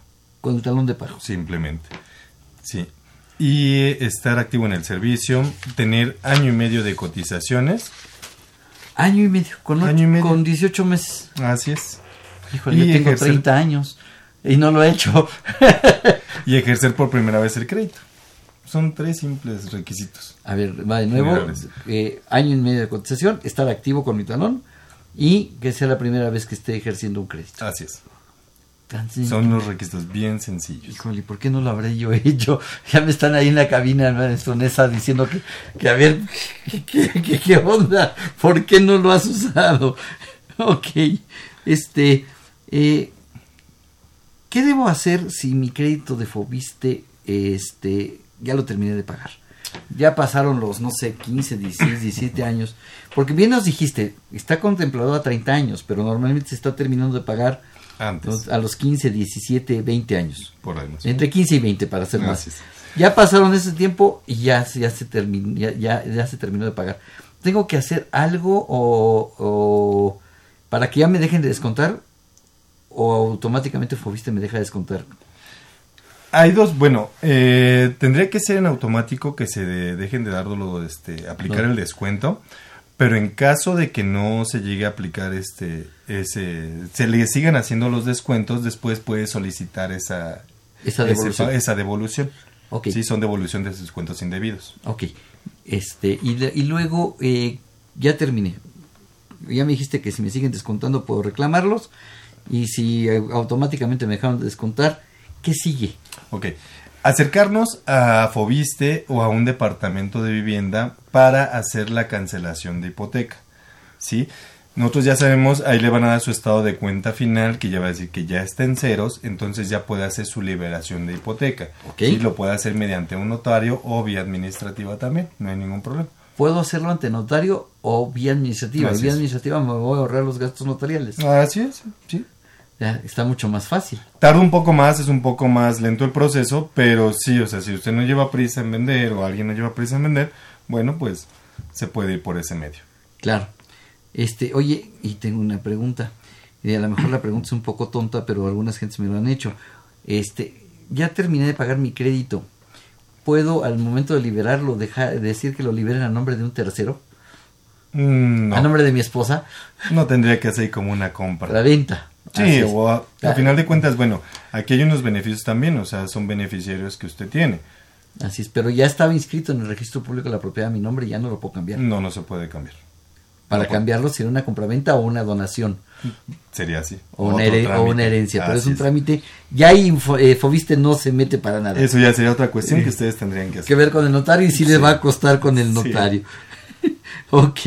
Con el talón de pago. Simplemente. Sí. Y estar activo en el servicio, tener año y medio de cotizaciones. Año y medio, con, año y medio. con 18 meses. Así es. Híjole, y yo tengo ejercer... 30 años y no lo he hecho. y ejercer por primera vez el crédito. Son tres simples requisitos. A ver, va de nuevo. Eh, año y medio de cotización, estar activo con mi talón y que sea la primera vez que esté ejerciendo un crédito. Así es. Son los requisitos bien sencillos. Híjole, ¿por qué no lo habré yo hecho? Ya me están ahí en la cabina, ¿no? en esa diciendo que, que a ver, ¿qué, qué, ¿qué, onda? ¿Por qué no lo has usado? ok, este, eh, ¿qué debo hacer si mi crédito de Fobiste, este, ya lo terminé de pagar? Ya pasaron los, no sé, 15, 16, 17 años. Porque bien nos dijiste, está contemplado a 30 años, pero normalmente se está terminando de pagar antes. A los 15, 17, 20 años. Por ahí más. Entre 15 y 20 para ser más. Ya pasaron ese tiempo y ya, ya, se terminó, ya, ya, ya, se terminó de pagar. ¿Tengo que hacer algo o, o para que ya me dejen de descontar o automáticamente Fobiste me deja de descontar? Hay dos, bueno, eh, tendría que ser en automático que se de, dejen de darlo, este, aplicar no. el descuento. Pero en caso de que no se llegue a aplicar este, ese, se le sigan haciendo los descuentos, después puede solicitar esa, esa devolución. Ese, esa devolución. Okay. Sí, son devolución de descuentos indebidos. Ok. Este, y, de, y luego, eh, ya terminé. Ya me dijiste que si me siguen descontando puedo reclamarlos. Y si automáticamente me dejaron de descontar, ¿qué sigue? Ok acercarnos a Fobiste o a un departamento de vivienda para hacer la cancelación de hipoteca. ¿Sí? Nosotros ya sabemos, ahí le van a dar su estado de cuenta final, que ya va a decir que ya está en ceros, entonces ya puede hacer su liberación de hipoteca. Okay. ¿Sí? Lo puede hacer mediante un notario o vía administrativa también, no hay ningún problema. Puedo hacerlo ante notario o vía administrativa. Así vía es. administrativa me voy a ahorrar los gastos notariales. Así es, sí. Ya, está mucho más fácil. Tarda un poco más, es un poco más lento el proceso, pero sí, o sea, si usted no lleva prisa en vender o alguien no lleva prisa en vender, bueno, pues se puede ir por ese medio. Claro. Este, oye, y tengo una pregunta. Y a lo mejor la pregunta es un poco tonta, pero algunas gentes me lo han hecho. Este, ya terminé de pagar mi crédito. ¿Puedo al momento de liberarlo dejar decir que lo liberen a nombre de un tercero? Mm, no. ¿A nombre de mi esposa? No tendría que hacer como una compra. La venta. Sí, o a, a, final de cuentas, bueno, aquí hay unos beneficios también, o sea, son beneficiarios que usted tiene. Así es, pero ya estaba inscrito en el registro público de la propiedad a mi nombre y ya no lo puedo cambiar. No, no se puede cambiar. Para no cambiarlo sería una compraventa o una donación. Sería así. O, una, her o una, herencia, pero es un trámite. Ya ahí eh, Fobiste no se mete para nada. Eso ya sería otra cuestión que ustedes tendrían que hacer. Que ver con el notario y si sí, sí. le va a costar con el notario. Sí. ok,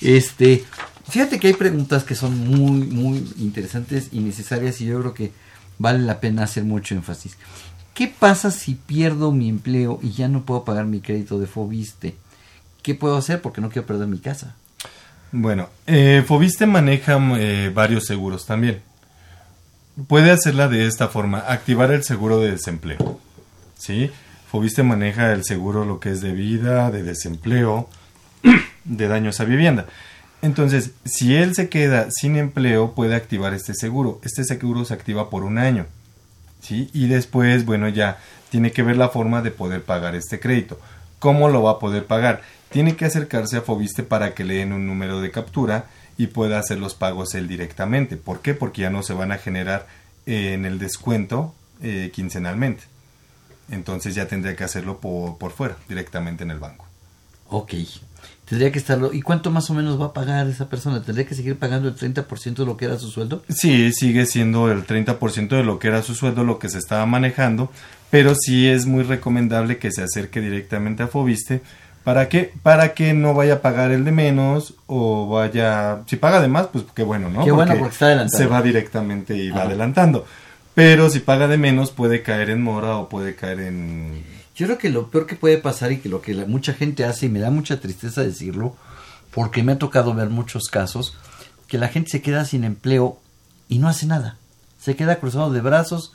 este, fíjate que hay preguntas que son muy, muy interesantes y necesarias y yo creo que vale la pena hacer mucho énfasis. ¿Qué pasa si pierdo mi empleo y ya no puedo pagar mi crédito de Fobiste? ¿Qué puedo hacer? Porque no quiero perder mi casa. Bueno, eh, Fobiste maneja eh, varios seguros también. Puede hacerla de esta forma, activar el seguro de desempleo. ¿Sí? Fobiste maneja el seguro lo que es de vida, de desempleo, de daños a vivienda. Entonces, si él se queda sin empleo, puede activar este seguro. Este seguro se activa por un año. ¿sí? Y después, bueno, ya tiene que ver la forma de poder pagar este crédito. ¿Cómo lo va a poder pagar? Tiene que acercarse a Fobiste para que le den un número de captura y pueda hacer los pagos él directamente. ¿Por qué? Porque ya no se van a generar eh, en el descuento eh, quincenalmente. Entonces ya tendría que hacerlo por, por fuera, directamente en el banco. Ok. Tendría que estarlo. ¿Y cuánto más o menos va a pagar esa persona? ¿Tendría que seguir pagando el 30% de lo que era su sueldo? Sí, sigue siendo el 30% de lo que era su sueldo, lo que se estaba manejando, pero sí es muy recomendable que se acerque directamente a Fobiste. ¿Para qué? Para que no vaya a pagar el de menos o vaya... Si paga de más, pues qué bueno, ¿no? Qué bueno porque está adelantando. Se va directamente y va adelantando. Pero si paga de menos puede caer en mora o puede caer en yo creo que lo peor que puede pasar y que lo que mucha gente hace, y me da mucha tristeza decirlo, porque me ha tocado ver muchos casos, que la gente se queda sin empleo y no hace nada. Se queda cruzado de brazos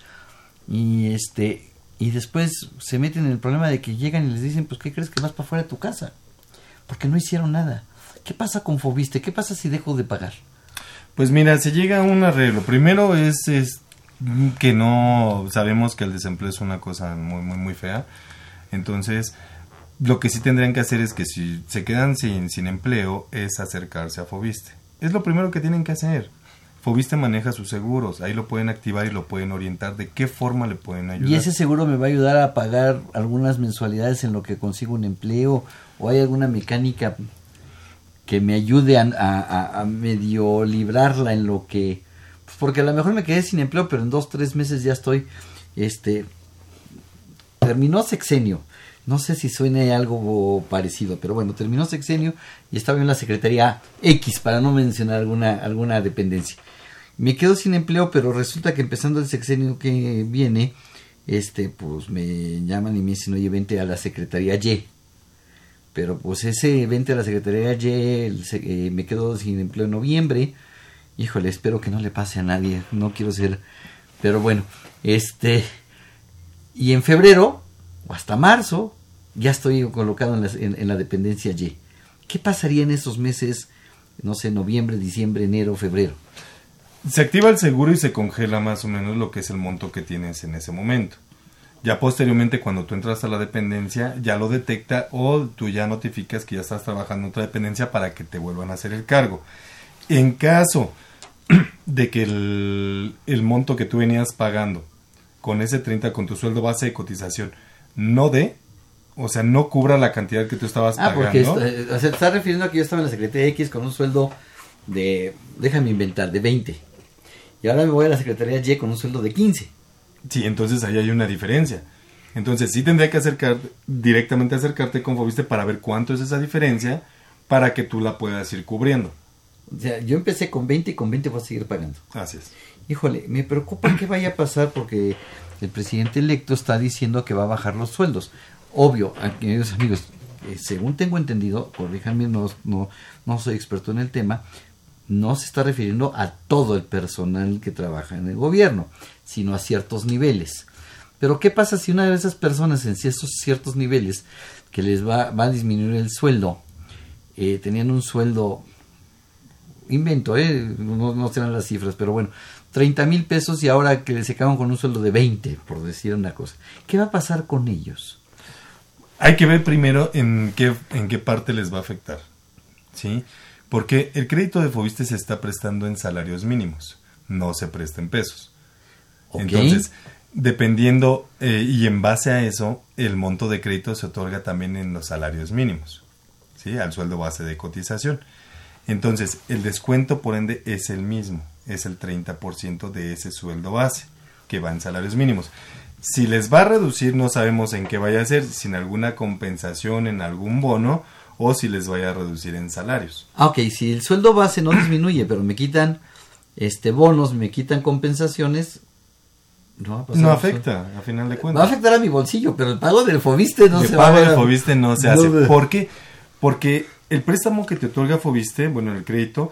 y este y después se meten en el problema de que llegan y les dicen, pues, ¿qué crees que vas para fuera de tu casa? Porque no hicieron nada. ¿Qué pasa con Fobiste? ¿Qué pasa si dejo de pagar? Pues mira, se llega a un arreglo. Primero es, es que no sabemos que el desempleo es una cosa muy, muy, muy fea. Entonces, lo que sí tendrían que hacer es que si se quedan sin, sin empleo, es acercarse a Fobiste. Es lo primero que tienen que hacer. Fobiste maneja sus seguros, ahí lo pueden activar y lo pueden orientar de qué forma le pueden ayudar. ¿Y ese seguro me va a ayudar a pagar algunas mensualidades en lo que consigo un empleo? ¿O hay alguna mecánica que me ayude a, a medio librarla en lo que... Pues porque a lo mejor me quedé sin empleo, pero en dos, tres meses ya estoy este, terminó sexenio. No sé si suene algo parecido, pero bueno, terminó sexenio y estaba en la Secretaría X, para no mencionar alguna, alguna dependencia. Me quedo sin empleo, pero resulta que empezando el sexenio que viene, este, pues me llaman y me dicen, oye, vente a la Secretaría Y. Pero pues ese vente a la Secretaría Y, eh, me quedo sin empleo en noviembre. Híjole, espero que no le pase a nadie, no quiero ser... Pero bueno, este y en febrero, o hasta marzo, ya estoy colocado en la, dependencia Y. ¿Qué pasaría en esos meses, no sé, noviembre, diciembre, enero, febrero? Se activa el seguro y se congela más o menos lo que es el monto que tienes en ese momento. Ya posteriormente, cuando tú entras a la dependencia, ya lo detecta o tú ya notificas que ya estás trabajando en otra dependencia para que te vuelvan a hacer el cargo. En caso de que el, el monto que tú venías pagando con ese 30 con tu sueldo base de cotización no dé, o sea, no cubra la cantidad que tú estabas ah, pagando. Porque está, se está refiriendo a que yo estaba en la Secretaría X con un sueldo de, déjame inventar, de 20. Y ahora me voy a la Secretaría Y con un sueldo de 15. Sí, entonces ahí hay una diferencia. Entonces sí tendría que acercar, directamente acercarte con Fobiste para ver cuánto es esa diferencia para que tú la puedas ir cubriendo. O sea, yo empecé con 20 y con 20 voy a seguir pagando. Así es híjole, me preocupa qué vaya a pasar porque el presidente electo está diciendo que va a bajar los sueldos. Obvio, queridos amigos, eh, según tengo entendido, corríjanme, no, no, no soy experto en el tema, no se está refiriendo a todo el personal que trabaja en el gobierno, sino a ciertos niveles. Pero ¿qué pasa si una de esas personas en esos ciertos niveles que les va, va a disminuir el sueldo, eh, tenían un sueldo, invento, eh, no, no serán las cifras, pero bueno, 30 mil pesos y ahora que se acaban con un sueldo de 20, por decir una cosa. ¿Qué va a pasar con ellos? Hay que ver primero en qué, en qué parte les va a afectar. ¿Sí? Porque el crédito de Fobiste se está prestando en salarios mínimos, no se presta en pesos. Entonces, dependiendo eh, y en base a eso, el monto de crédito se otorga también en los salarios mínimos, ¿sí? Al sueldo base de cotización. Entonces, el descuento, por ende, es el mismo es el 30% de ese sueldo base que va en salarios mínimos. Si les va a reducir, no sabemos en qué vaya a ser, sin alguna compensación en algún bono o si les vaya a reducir en salarios. Ah, ok, si el sueldo base no disminuye, pero me quitan este bonos, me quitan compensaciones, no, va a pasar no afecta, a final de cuentas. Va a afectar a mi bolsillo, pero el pago del Fobiste no se va a El pago del Fobiste no se hace. ¿Por qué? Porque el préstamo que te otorga Fobiste, bueno, el crédito,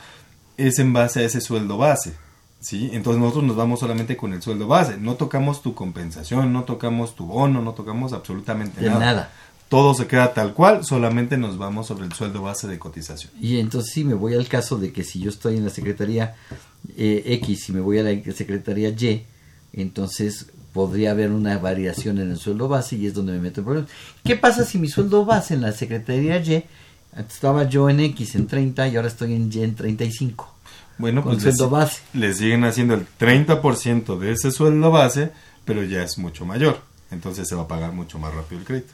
es en base a ese sueldo base. ¿sí? Entonces nosotros nos vamos solamente con el sueldo base, no tocamos tu compensación, no tocamos tu bono, no tocamos absolutamente nada. nada. Todo se queda tal cual, solamente nos vamos sobre el sueldo base de cotización. Y entonces sí, me voy al caso de que si yo estoy en la Secretaría eh, X y me voy a la Secretaría Y, entonces podría haber una variación en el sueldo base y es donde me meto el problema. ¿Qué pasa si mi sueldo base en la Secretaría Y estaba yo en X en 30 y ahora estoy en Y en 35? Bueno, pues sueldo les, base. le siguen haciendo el 30% de ese sueldo base, pero ya es mucho mayor. Entonces se va a pagar mucho más rápido el crédito.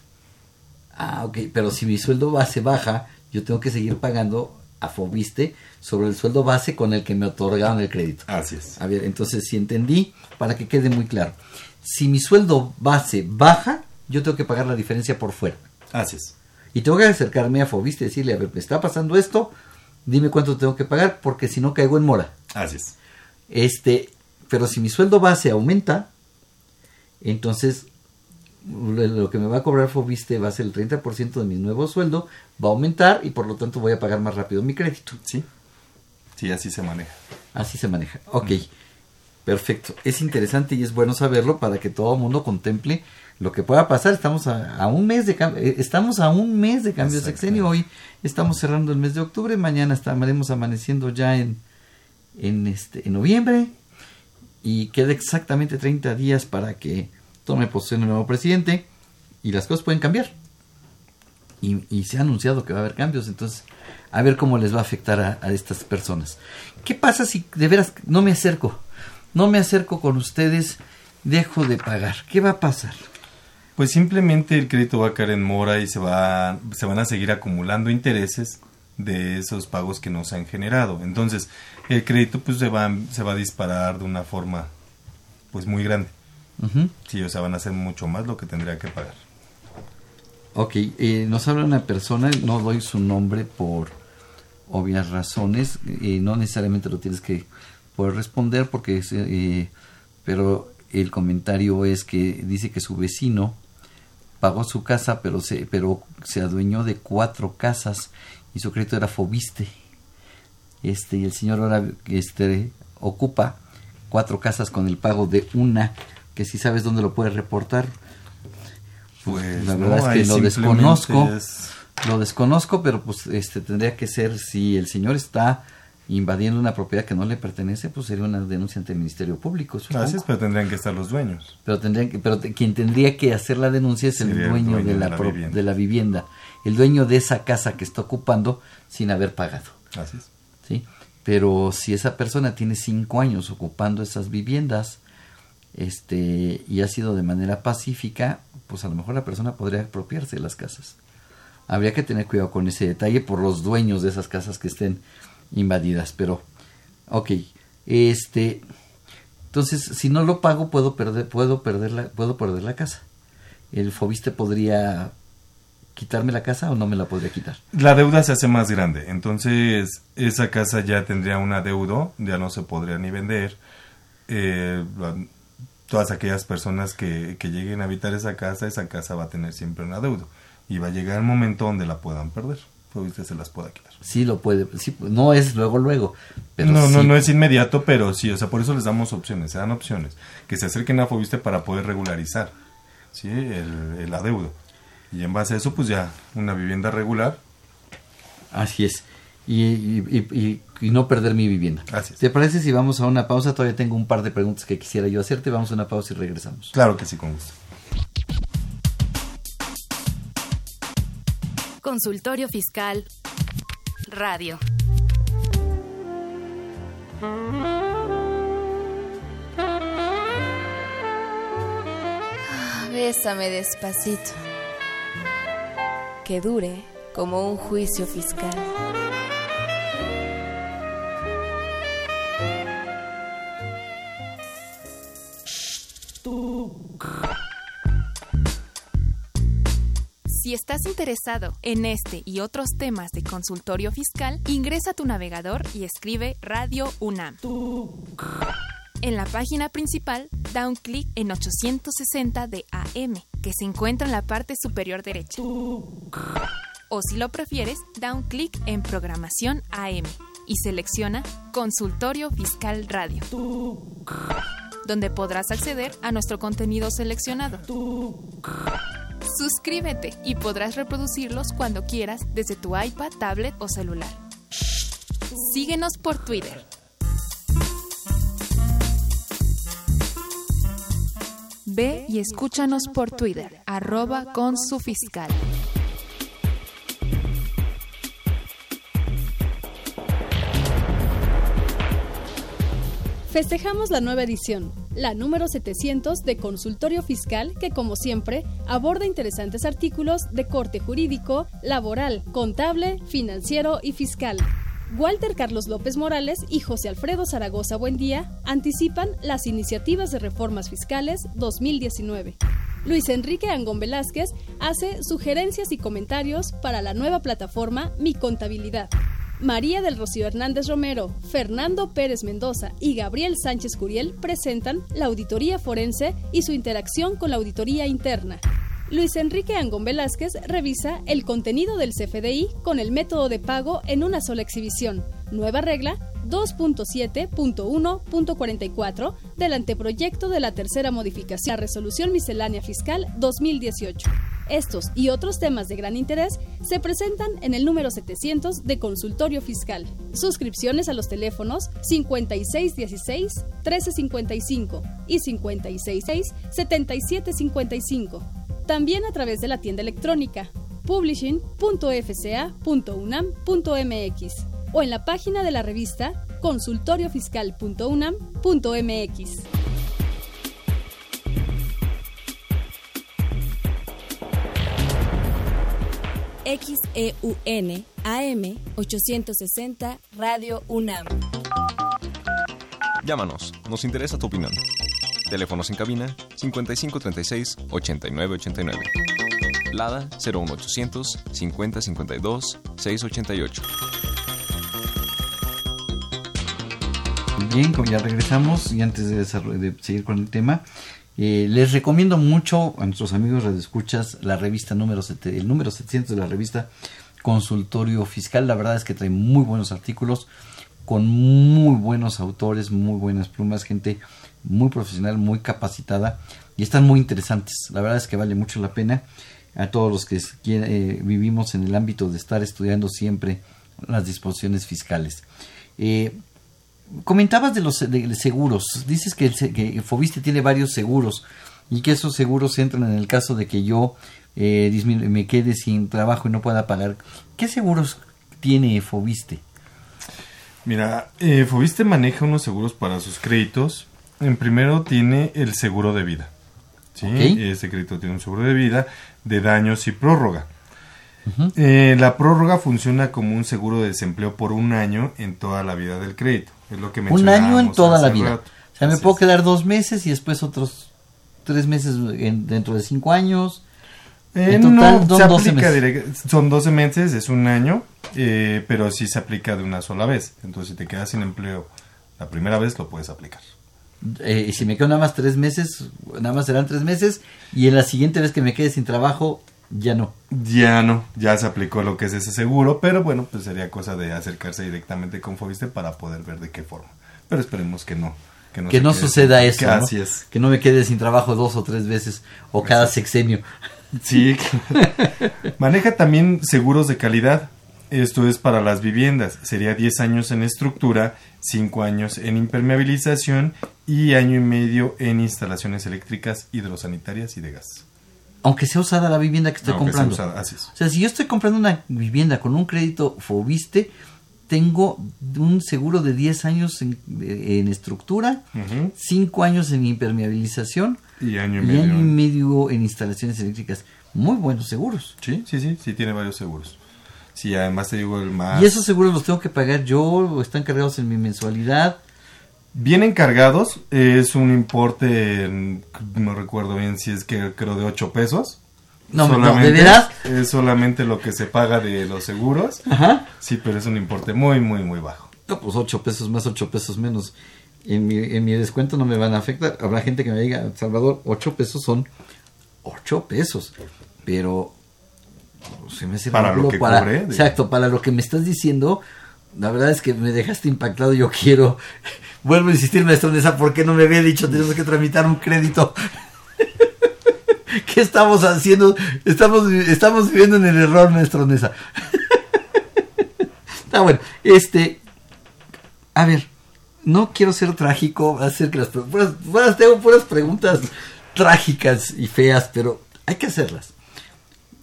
Ah, ok, pero si mi sueldo base baja, yo tengo que seguir pagando a Fobiste sobre el sueldo base con el que me otorgaron el crédito. Así es. A ver, entonces si entendí, para que quede muy claro. Si mi sueldo base baja, yo tengo que pagar la diferencia por fuera. Así es. Y tengo que acercarme a Fobiste y decirle, a ver, me está pasando esto, dime cuánto tengo que pagar, porque si no caigo en mora. Así es. Este, pero si mi sueldo base aumenta, entonces lo que me va a cobrar Fobiste va a ser el 30% de mi nuevo sueldo, va a aumentar y por lo tanto voy a pagar más rápido mi crédito. Sí. Sí, así se maneja. Así se maneja. Ok. Perfecto. Es interesante y es bueno saberlo para que todo el mundo contemple lo que pueda pasar. Estamos a, un mes de eh, estamos a un mes de cambio de sexenio. Hoy estamos cerrando el mes de octubre. Mañana estaremos amaneciendo ya en, en, este, en noviembre. Y queda exactamente 30 días para que tome posesión el nuevo presidente. Y las cosas pueden cambiar. Y, y, se ha anunciado que va a haber cambios. Entonces, a ver cómo les va a afectar a, a estas personas. ¿Qué pasa si de veras no me acerco? no me acerco con ustedes, dejo de pagar. ¿Qué va a pasar? Pues simplemente el crédito va a caer en mora y se, va, se van a seguir acumulando intereses de esos pagos que no se han generado. Entonces, el crédito pues se va, se va a disparar de una forma pues muy grande. Sí, o sea, van a ser mucho más lo que tendría que pagar. Ok, eh, nos habla una persona, no doy su nombre por obvias razones, y no necesariamente lo tienes que poder responder porque eh, pero el comentario es que dice que su vecino pagó su casa pero se pero se adueñó de cuatro casas y su crédito era Fobiste. Este y el señor ahora este ocupa cuatro casas con el pago de una que si sabes dónde lo puedes reportar. Pues la verdad es que lo desconozco. lo desconozco pero pues este tendría que ser si el señor está invadiendo una propiedad que no le pertenece, pues sería una denuncia ante el Ministerio Público. Así pero tendrían que estar los dueños. Pero tendrían que, pero quien tendría que hacer la denuncia es el dueño, de, la, de, la vivienda, el dueño de esa casa que está ocupando sin haber pagado. Así es. ¿Sí? Pero si esa persona tiene cinco años ocupando esas viviendas, este, y ha sido de manera pacífica, pues a lo mejor la persona podría apropiarse de las casas. Habría que tener cuidado con ese detalle por los dueños de esas casas que estén invadidas, pero ok, este entonces si no lo pago puedo perder puedo perder la puedo perder la casa. El fobiste podría quitarme la casa o no me la podría quitar. La deuda se hace más grande, entonces esa casa ya tendría un adeudo, ya no se podría ni vender. Eh, todas aquellas personas que, que lleguen a habitar esa casa, esa casa va a tener siempre un adeudo y va a llegar el momento donde la puedan perder se las pueda quitar. Sí, lo puede, sí, no es luego, luego. Pero no, no, no es inmediato, pero sí, o sea, por eso les damos opciones, se dan opciones, que se acerquen a Fobiste para poder regularizar, ¿sí? El, el adeudo. Y en base a eso, pues ya, una vivienda regular. Así es. Y, y, y, no perder mi vivienda. Así ¿Te parece si vamos a una pausa? Todavía tengo un par de preguntas que quisiera yo hacerte. Vamos a una pausa y regresamos. Claro que sí, con gusto. Consultorio Fiscal Radio. bésame despacito. Que dure como un juicio fiscal. Si estás interesado en este y otros temas de consultorio fiscal, ingresa a tu navegador y escribe Radio UNAM. En la página principal, da un clic en 860 de AM, que se encuentra en la parte superior derecha. O si lo prefieres, da un clic en Programación AM y selecciona Consultorio Fiscal Radio, donde podrás acceder a nuestro contenido seleccionado. Suscríbete y podrás reproducirlos cuando quieras desde tu iPad, tablet o celular. Síguenos por Twitter. Ve y escúchanos por Twitter, arroba con su fiscal. Festejamos la nueva edición, la número 700 de Consultorio Fiscal, que como siempre aborda interesantes artículos de corte jurídico, laboral, contable, financiero y fiscal. Walter Carlos López Morales y José Alfredo Zaragoza Buendía anticipan las iniciativas de reformas fiscales 2019. Luis Enrique Angón Velázquez hace sugerencias y comentarios para la nueva plataforma Mi Contabilidad. María del Rocío Hernández Romero, Fernando Pérez Mendoza y Gabriel Sánchez Curiel presentan la auditoría forense y su interacción con la auditoría interna. Luis Enrique Angón Velázquez revisa el contenido del CFDI con el método de pago en una sola exhibición. Nueva regla 2.7.1.44 del anteproyecto de la tercera modificación a Resolución Miscelánea Fiscal 2018. Estos y otros temas de gran interés se presentan en el número 700 de Consultorio Fiscal. Suscripciones a los teléfonos 5616-1355 y 566-7755. También a través de la tienda electrónica publishing.fca.unam.mx o en la página de la revista consultoriofiscal.unam.mx. XEUN AM 860 Radio UNAM. Llámanos, nos interesa tu opinión. Teléfonos en cabina 5536 8989. Lada 01800 5052 688. Bien, como ya regresamos y antes de, seguir con el tema, eh, les recomiendo mucho a nuestros amigos radioescuchas la revista número el número 700 de la revista Consultorio Fiscal. La verdad es que trae muy buenos artículos con muy buenos autores, muy buenas plumas, gente muy profesional, muy capacitada y están muy interesantes. La verdad es que vale mucho la pena a todos los que eh, vivimos en el ámbito de estar estudiando siempre las disposiciones fiscales. Eh, comentabas de los seguros. Dices que, el, Fobiste tiene varios seguros y que esos seguros entran en el caso de que yo eh, me quede sin trabajo y no pueda pagar. ¿Qué seguros tiene Fobiste? Mira, eh, Fobiste maneja unos seguros para sus créditos. En primero tiene el seguro de vida. ¿sí? Ese crédito tiene un seguro de vida de daños y prórroga. Eh, la prórroga funciona como un seguro de desempleo por un año en toda la vida del crédito. Es lo que un año en toda la vida. O sea, me puedo quedar dos meses y después otros tres meses dentro de cinco años. Eh, en total, no, se aplica son 12 meses, es un año, eh, pero sí se aplica de una sola vez. Entonces, si te quedas sin empleo la primera vez, lo puedes aplicar. Eh, y si me quedo nada más tres meses, nada más serán tres meses, y en la siguiente vez que me quede sin trabajo, ya no. Ya no, ya se aplicó lo que es ese seguro, pero bueno, pues sería cosa de acercarse directamente con Fobiste para poder ver de qué forma. Pero esperemos que no. Que no, suceda eso. Que no me quede sin trabajo dos o tres veces o cada sexenio. Sí. Maneja también seguros de calidad. Esto es para las viviendas. Sería 10 años en estructura, 5 años en impermeabilización y año y medio en instalaciones eléctricas, hidrosanitarias y de gas aunque sea usada la vivienda que estoy comprando. O sea, si yo estoy comprando una vivienda con un crédito Fobiste, tengo un seguro de 10 años en, estructura, 5 años en impermeabilización y año y, medio. en instalaciones eléctricas. Muy buenos seguros. Sí, sí, sí, sí tiene varios seguros. Sí, además te digo el más... ¿Y esos seguros los tengo que pagar yo o están cargados en mi mensualidad? Vienen cargados, es un importe, no recuerdo bien si es que creo de 8 pesos No, solamente, ¿de veras? Es solamente lo que se paga de los seguros. Ajá. Sí, pero es un importe muy, muy, muy bajo. No, pues 8 pesos más, 8 pesos menos. En mi, en mi descuento no me van a afectar. Habrá gente que me diga, Salvador, 8 pesos son 8 pesos. Pero se me hace para lo que para, Exacto, para lo que me estás diciendo, la verdad es que me dejaste impactado. Yo quiero, vuelvo a insistir, maestro Nesa, ¿por qué no me había dicho tenemos que tramitar un crédito? ¿Qué estamos haciendo? Estamos, estamos viviendo en el error, maestro Nesa. Está bueno, este, a ver, no quiero ser trágico, hacer que las puras, puras, tengo puras preguntas trágicas y feas, pero hay que hacerlas.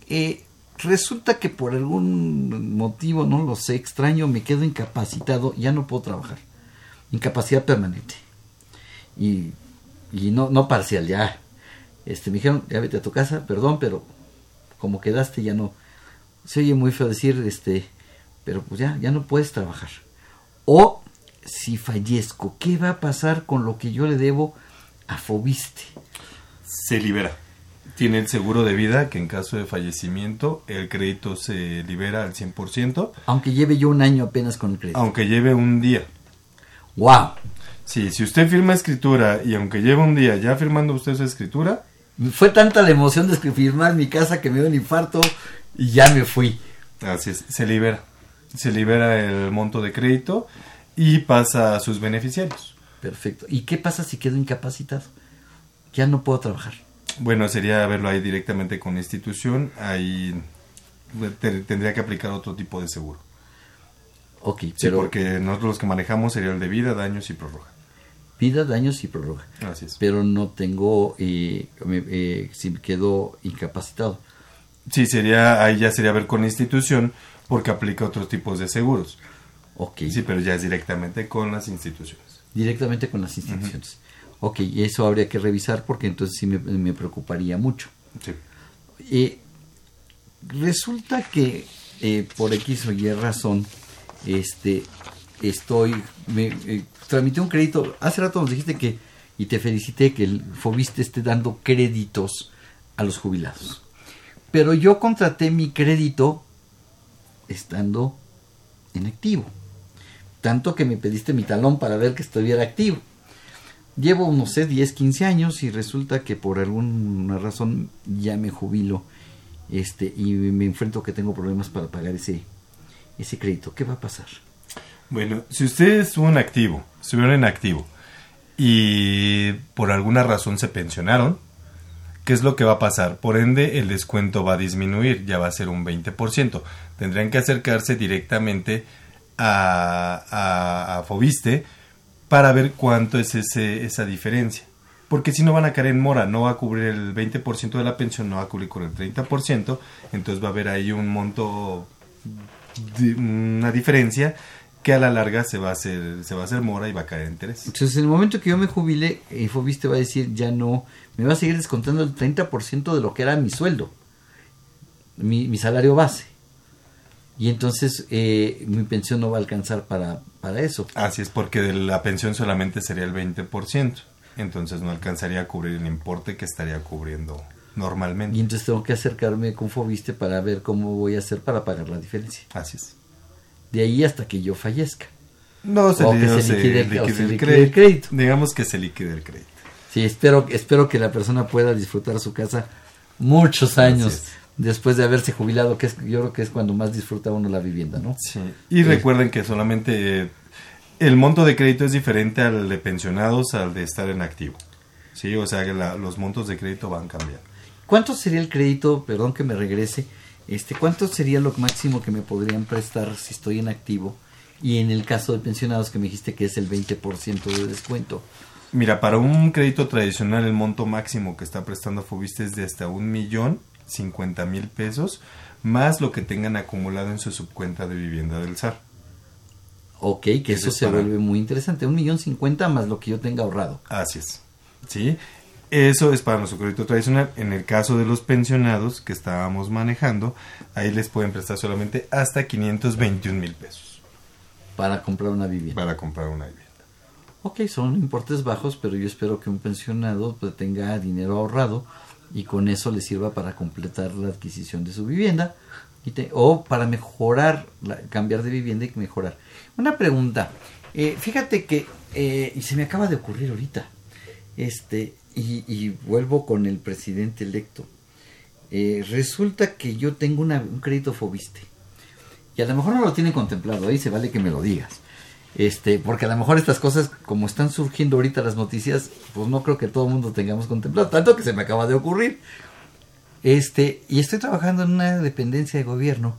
Eh, resulta que por algún motivo, no lo sé, extraño, me quedo incapacitado, ya no puedo trabajar. Incapacidad permanente. Y, y no, no parcial, ya. Este, me dijeron, ya vete a tu casa, perdón, pero como quedaste ya no. Se oye muy feo decir, este, pero pues ya, ya no puedes trabajar. O si fallezco, ¿qué va a pasar con lo que yo le debo a Fobiste? Se libera. Tiene el seguro de vida que en caso de fallecimiento el crédito se libera al 100%. Aunque lleve yo un año apenas con el crédito. Aunque lleve un día. ¡Wow! Sí, si usted firma escritura y aunque lleve un día ya firmando usted su escritura. Fue tanta la emoción de firmar mi casa que me dio un infarto y ya me fui. Así es, se libera. Se libera el monto de crédito y pasa a sus beneficiarios. Perfecto. ¿Y qué pasa si quedo incapacitado? Ya no puedo trabajar. Bueno, sería verlo ahí directamente con la institución. Ahí te, tendría que aplicar otro tipo de seguro. Ok, sí, pero... porque nosotros los que manejamos sería el de vida, daños y prórroga. Vida, daños y prórroga. Así es. Pero no tengo, eh, me, eh, si me quedo incapacitado. Sí, sería, ahí ya sería ver con la institución porque aplica otros tipos de seguros. Ok. Sí, pero ya es directamente con las instituciones. Directamente con las instituciones. Uh -huh. Ok, y eso habría que revisar porque entonces sí me, me preocuparía mucho. Sí. Eh, resulta que eh, por X o Y razón, este, estoy, me, eh, un crédito. Hace rato nos dijiste que, y te felicité, que el Fobiste esté dando créditos a los jubilados. Pero yo contraté mi crédito estando en activo. Tanto que me pediste mi talón para ver que estuviera activo. Llevo, no sé, 10, 15 años y resulta que por alguna razón ya me jubilo este, y me enfrento que tengo problemas para pagar ese, ese crédito. ¿Qué va a pasar? Bueno, si usted estuvo en activo, estuvieron en activo y por alguna razón se pensionaron, ¿qué es lo que va a pasar? Por ende, el descuento va a disminuir, ya va a ser un 20%. Tendrían que acercarse directamente a, a, a Fobiste para ver cuánto es ese, esa diferencia. Porque si no van a caer en mora, no va a cubrir el 20% de la pensión, no va a cubrir con el 30%, entonces va a haber ahí un monto, una diferencia que a la larga se va a hacer, se va a hacer mora y va a caer interés. Entonces, en el momento que yo me jubile, Infobiste va a decir, ya no, me va a seguir descontando el 30% de lo que era mi sueldo, mi, mi salario base. Y entonces eh, mi pensión no va a alcanzar para, para eso. Así es, porque de la pensión solamente sería el 20%. Entonces no alcanzaría a cubrir el importe que estaría cubriendo normalmente. Y entonces tengo que acercarme con Fobiste para ver cómo voy a hacer para pagar la diferencia. Así es. De ahí hasta que yo fallezca. No, se, o que se se liquide, liquide o se el, liquide crédito. el crédito. Digamos que se liquide el crédito. Sí, espero, espero que la persona pueda disfrutar su casa muchos años después de haberse jubilado, que es, yo creo que es cuando más disfruta uno la vivienda, ¿no? Sí. Y eh, recuerden que solamente eh, el monto de crédito es diferente al de pensionados al de estar en activo. Sí, o sea que la, los montos de crédito van cambiando. ¿Cuánto sería el crédito, perdón que me regrese, este, cuánto sería lo máximo que me podrían prestar si estoy en activo? Y en el caso de pensionados que me dijiste que es el 20% de descuento. Mira, para un crédito tradicional el monto máximo que está prestando Fobiste es de hasta un millón cincuenta mil pesos más lo que tengan acumulado en su subcuenta de vivienda del SAR. Ok, que eso, eso se para... vuelve muy interesante. Un millón cincuenta más lo que yo tenga ahorrado. Así es. ¿Sí? Eso es para nuestro crédito tradicional. En el caso de los pensionados que estábamos manejando, ahí les pueden prestar solamente hasta 521 mil pesos. Para comprar una vivienda. Para comprar una vivienda. Ok, son importes bajos, pero yo espero que un pensionado pues, tenga dinero ahorrado y con eso le sirva para completar la adquisición de su vivienda o para mejorar, cambiar de vivienda y mejorar. Una pregunta, eh, fíjate que, eh, y se me acaba de ocurrir ahorita, este, y, vuelvo con el presidente electo. Eh, resulta que yo tengo un crédito Fobiste. Y a lo mejor no lo tienen contemplado, ahí se vale que me lo digas. Este, porque a lo mejor estas cosas, como están surgiendo ahorita las noticias, pues no creo que todo el mundo tengamos contemplado, tanto que se me acaba de ocurrir. Este, y estoy trabajando en una dependencia de gobierno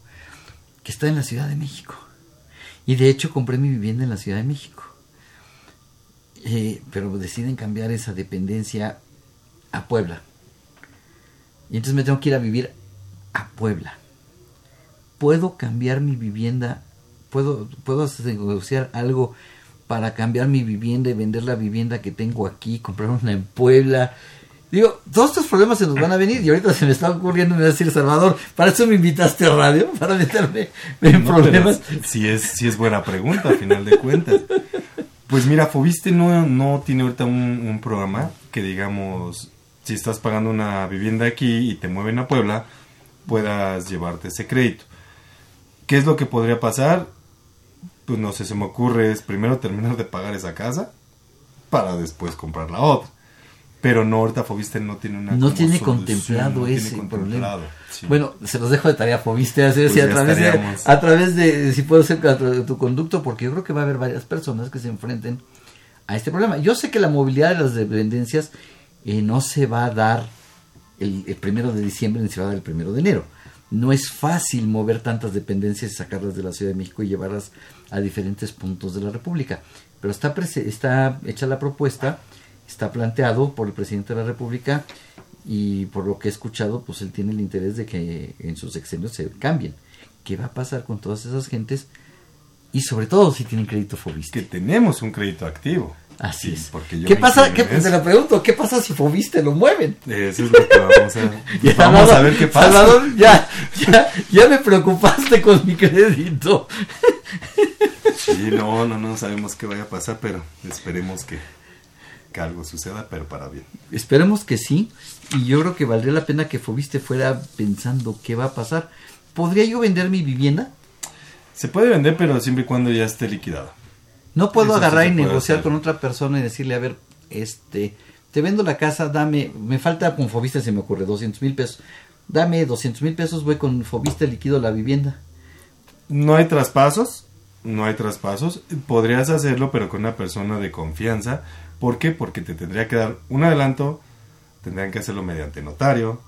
que está en la Ciudad de México. Y de hecho compré mi vivienda en la Ciudad de México. Eh, pero deciden cambiar esa dependencia a Puebla. Y entonces me tengo que ir a vivir a Puebla. ¿Puedo cambiar mi vivienda? ¿Puedo, puedo negociar algo para cambiar mi vivienda y vender la vivienda que tengo aquí, comprar una en Puebla? Digo, todos estos problemas se nos van a venir y ahorita se me está ocurriendo decir, Salvador, ¿para eso me invitaste a radio? ¿Para meterme en problemas? Si es, si es buena pregunta, al final de cuentas. Pues mira, Fobiste no, no tiene ahorita un, programa que digamos, si estás pagando una vivienda aquí y te mueven a Puebla, puedas llevarte ese crédito. ¿Qué es lo que podría pasar? Pues no sé, se me ocurre es primero terminar de pagar esa casa para después comprar la otra. Pero no, ahorita Fobiste no tiene una No tiene contemplado ese problema. Bueno, se los dejo de tarea Fobiste hacer pues a, través de, a través de, si puedo ser tu conducto, porque yo creo que va a haber varias personas que se enfrenten a este problema. Yo sé que la movilidad de las dependencias eh, no se va a dar el, primero de diciembre ni se va a dar el primero de enero. No es fácil mover tantas dependencias y sacarlas de la Ciudad de México y llevarlas a diferentes puntos de la República. Pero está, está hecha la propuesta está planteado por el presidente de la República y por lo que he escuchado, pues él tiene el interés de que en sus exenios se cambien. ¿Qué va a pasar con todas esas gentes? Y sobre todo si tienen crédito Fobiste. Que tenemos un crédito activo. Así es. Porque ¿Qué pasa? ¿Qué, se la pregunto, ¿qué pasa si Fobiste lo mueven? Eso es lo que vamos a, vamos a ver qué pasa. Salvador, ya, ya, ya me preocupaste con mi crédito. Sí, no, no, no sabemos qué vaya a pasar, pero esperemos que, que algo suceda, pero para bien. Esperemos que sí, y yo creo que valdría la pena que Fobiste fuera pensando qué va a pasar. ¿Podría yo vender mi vivienda? Se puede vender, pero siempre y cuando ya esté liquidado. No puedo agarrar y negociar con otra persona y decirle, a ver, este, te vendo la casa, dame, me falta con Fobiste, se me ocurre, 200 mil pesos. Dame 200 mil pesos, voy con Fobiste, liquido la vivienda. No hay traspasos, no hay traspasos. Podrías hacerlo, pero con una persona de confianza ¿Por qué? Porque te tendría que dar un adelanto, tendrían que hacerlo mediante notario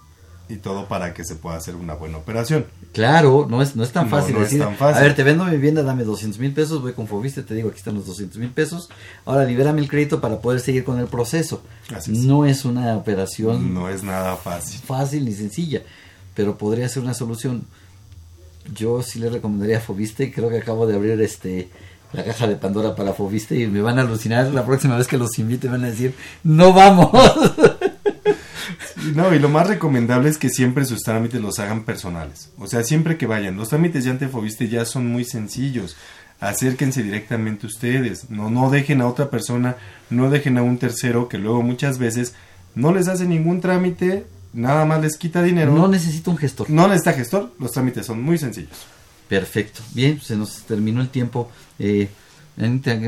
y todo para que se pueda hacer una buena operación. Claro, no es, no es tan fácil decir, a ver, te vendo mi vivienda, dame 200 mil pesos, voy con Fobiste, te digo, aquí están los 200 mil pesos, ahora libérame el crédito para poder seguir con el proceso. No es una operación... No es nada fácil. Fácil ni sencilla, pero podría ser una solución. Yo sí le recomendaría a Fobiste, creo que acabo de abrir este la caja de Pandora para Fobiste y me van a alucinar la próxima vez que los invite van a decir no vamos no y lo más recomendable es que siempre sus trámites los hagan personales. O sea siempre que vayan. Los trámites ya ante Fobiste ya son muy sencillos. Acérquense directamente ustedes. No no dejen a otra persona no dejen a un tercero que luego muchas veces no les hace ningún trámite nada más les quita dinero. No necesita un gestor. No necesita gestor. Los trámites son muy sencillos Perfecto. Bien, se nos terminó el tiempo. Eh,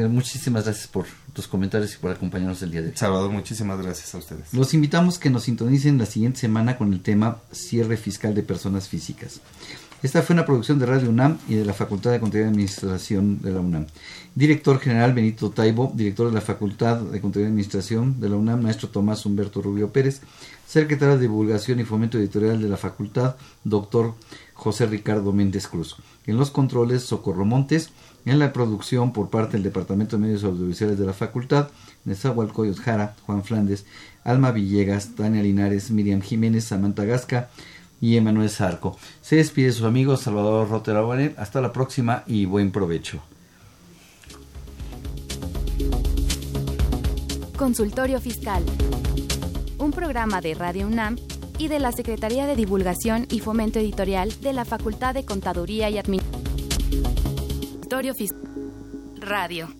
muchísimas gracias por tus comentarios y por acompañarnos el día de hoy. Salvador, muchísimas gracias a ustedes. Los invitamos que nos sintonicen la siguiente semana con el tema cierre fiscal de personas físicas. Esta fue una producción de Radio UNAM y de la Facultad de Contabilidad y Administración de la UNAM. Director General Benito Taibo, director de la Facultad de Contabilidad y Administración de la UNAM, maestro Tomás Humberto Rubio Pérez, secretario de Divulgación y Fomento Editorial de la Facultad, doctor José Ricardo Méndez Cruz. En los controles, Socorro Montes. En la producción, por parte del Departamento de Medios Audiovisuales de la Facultad, Nezahualcóyotl Jara, Juan Flandes, Alma Villegas, Tania Linares, Miriam Jiménez, Samantha Gasca y Emanuel Zarco. Se despide su amigo Salvador Rotero Hasta la próxima y buen provecho. Consultorio Fiscal. Un programa de Radio UNAM y de la Secretaría de Divulgación y Fomento Editorial de la Facultad de Contaduría y Administración. Radio.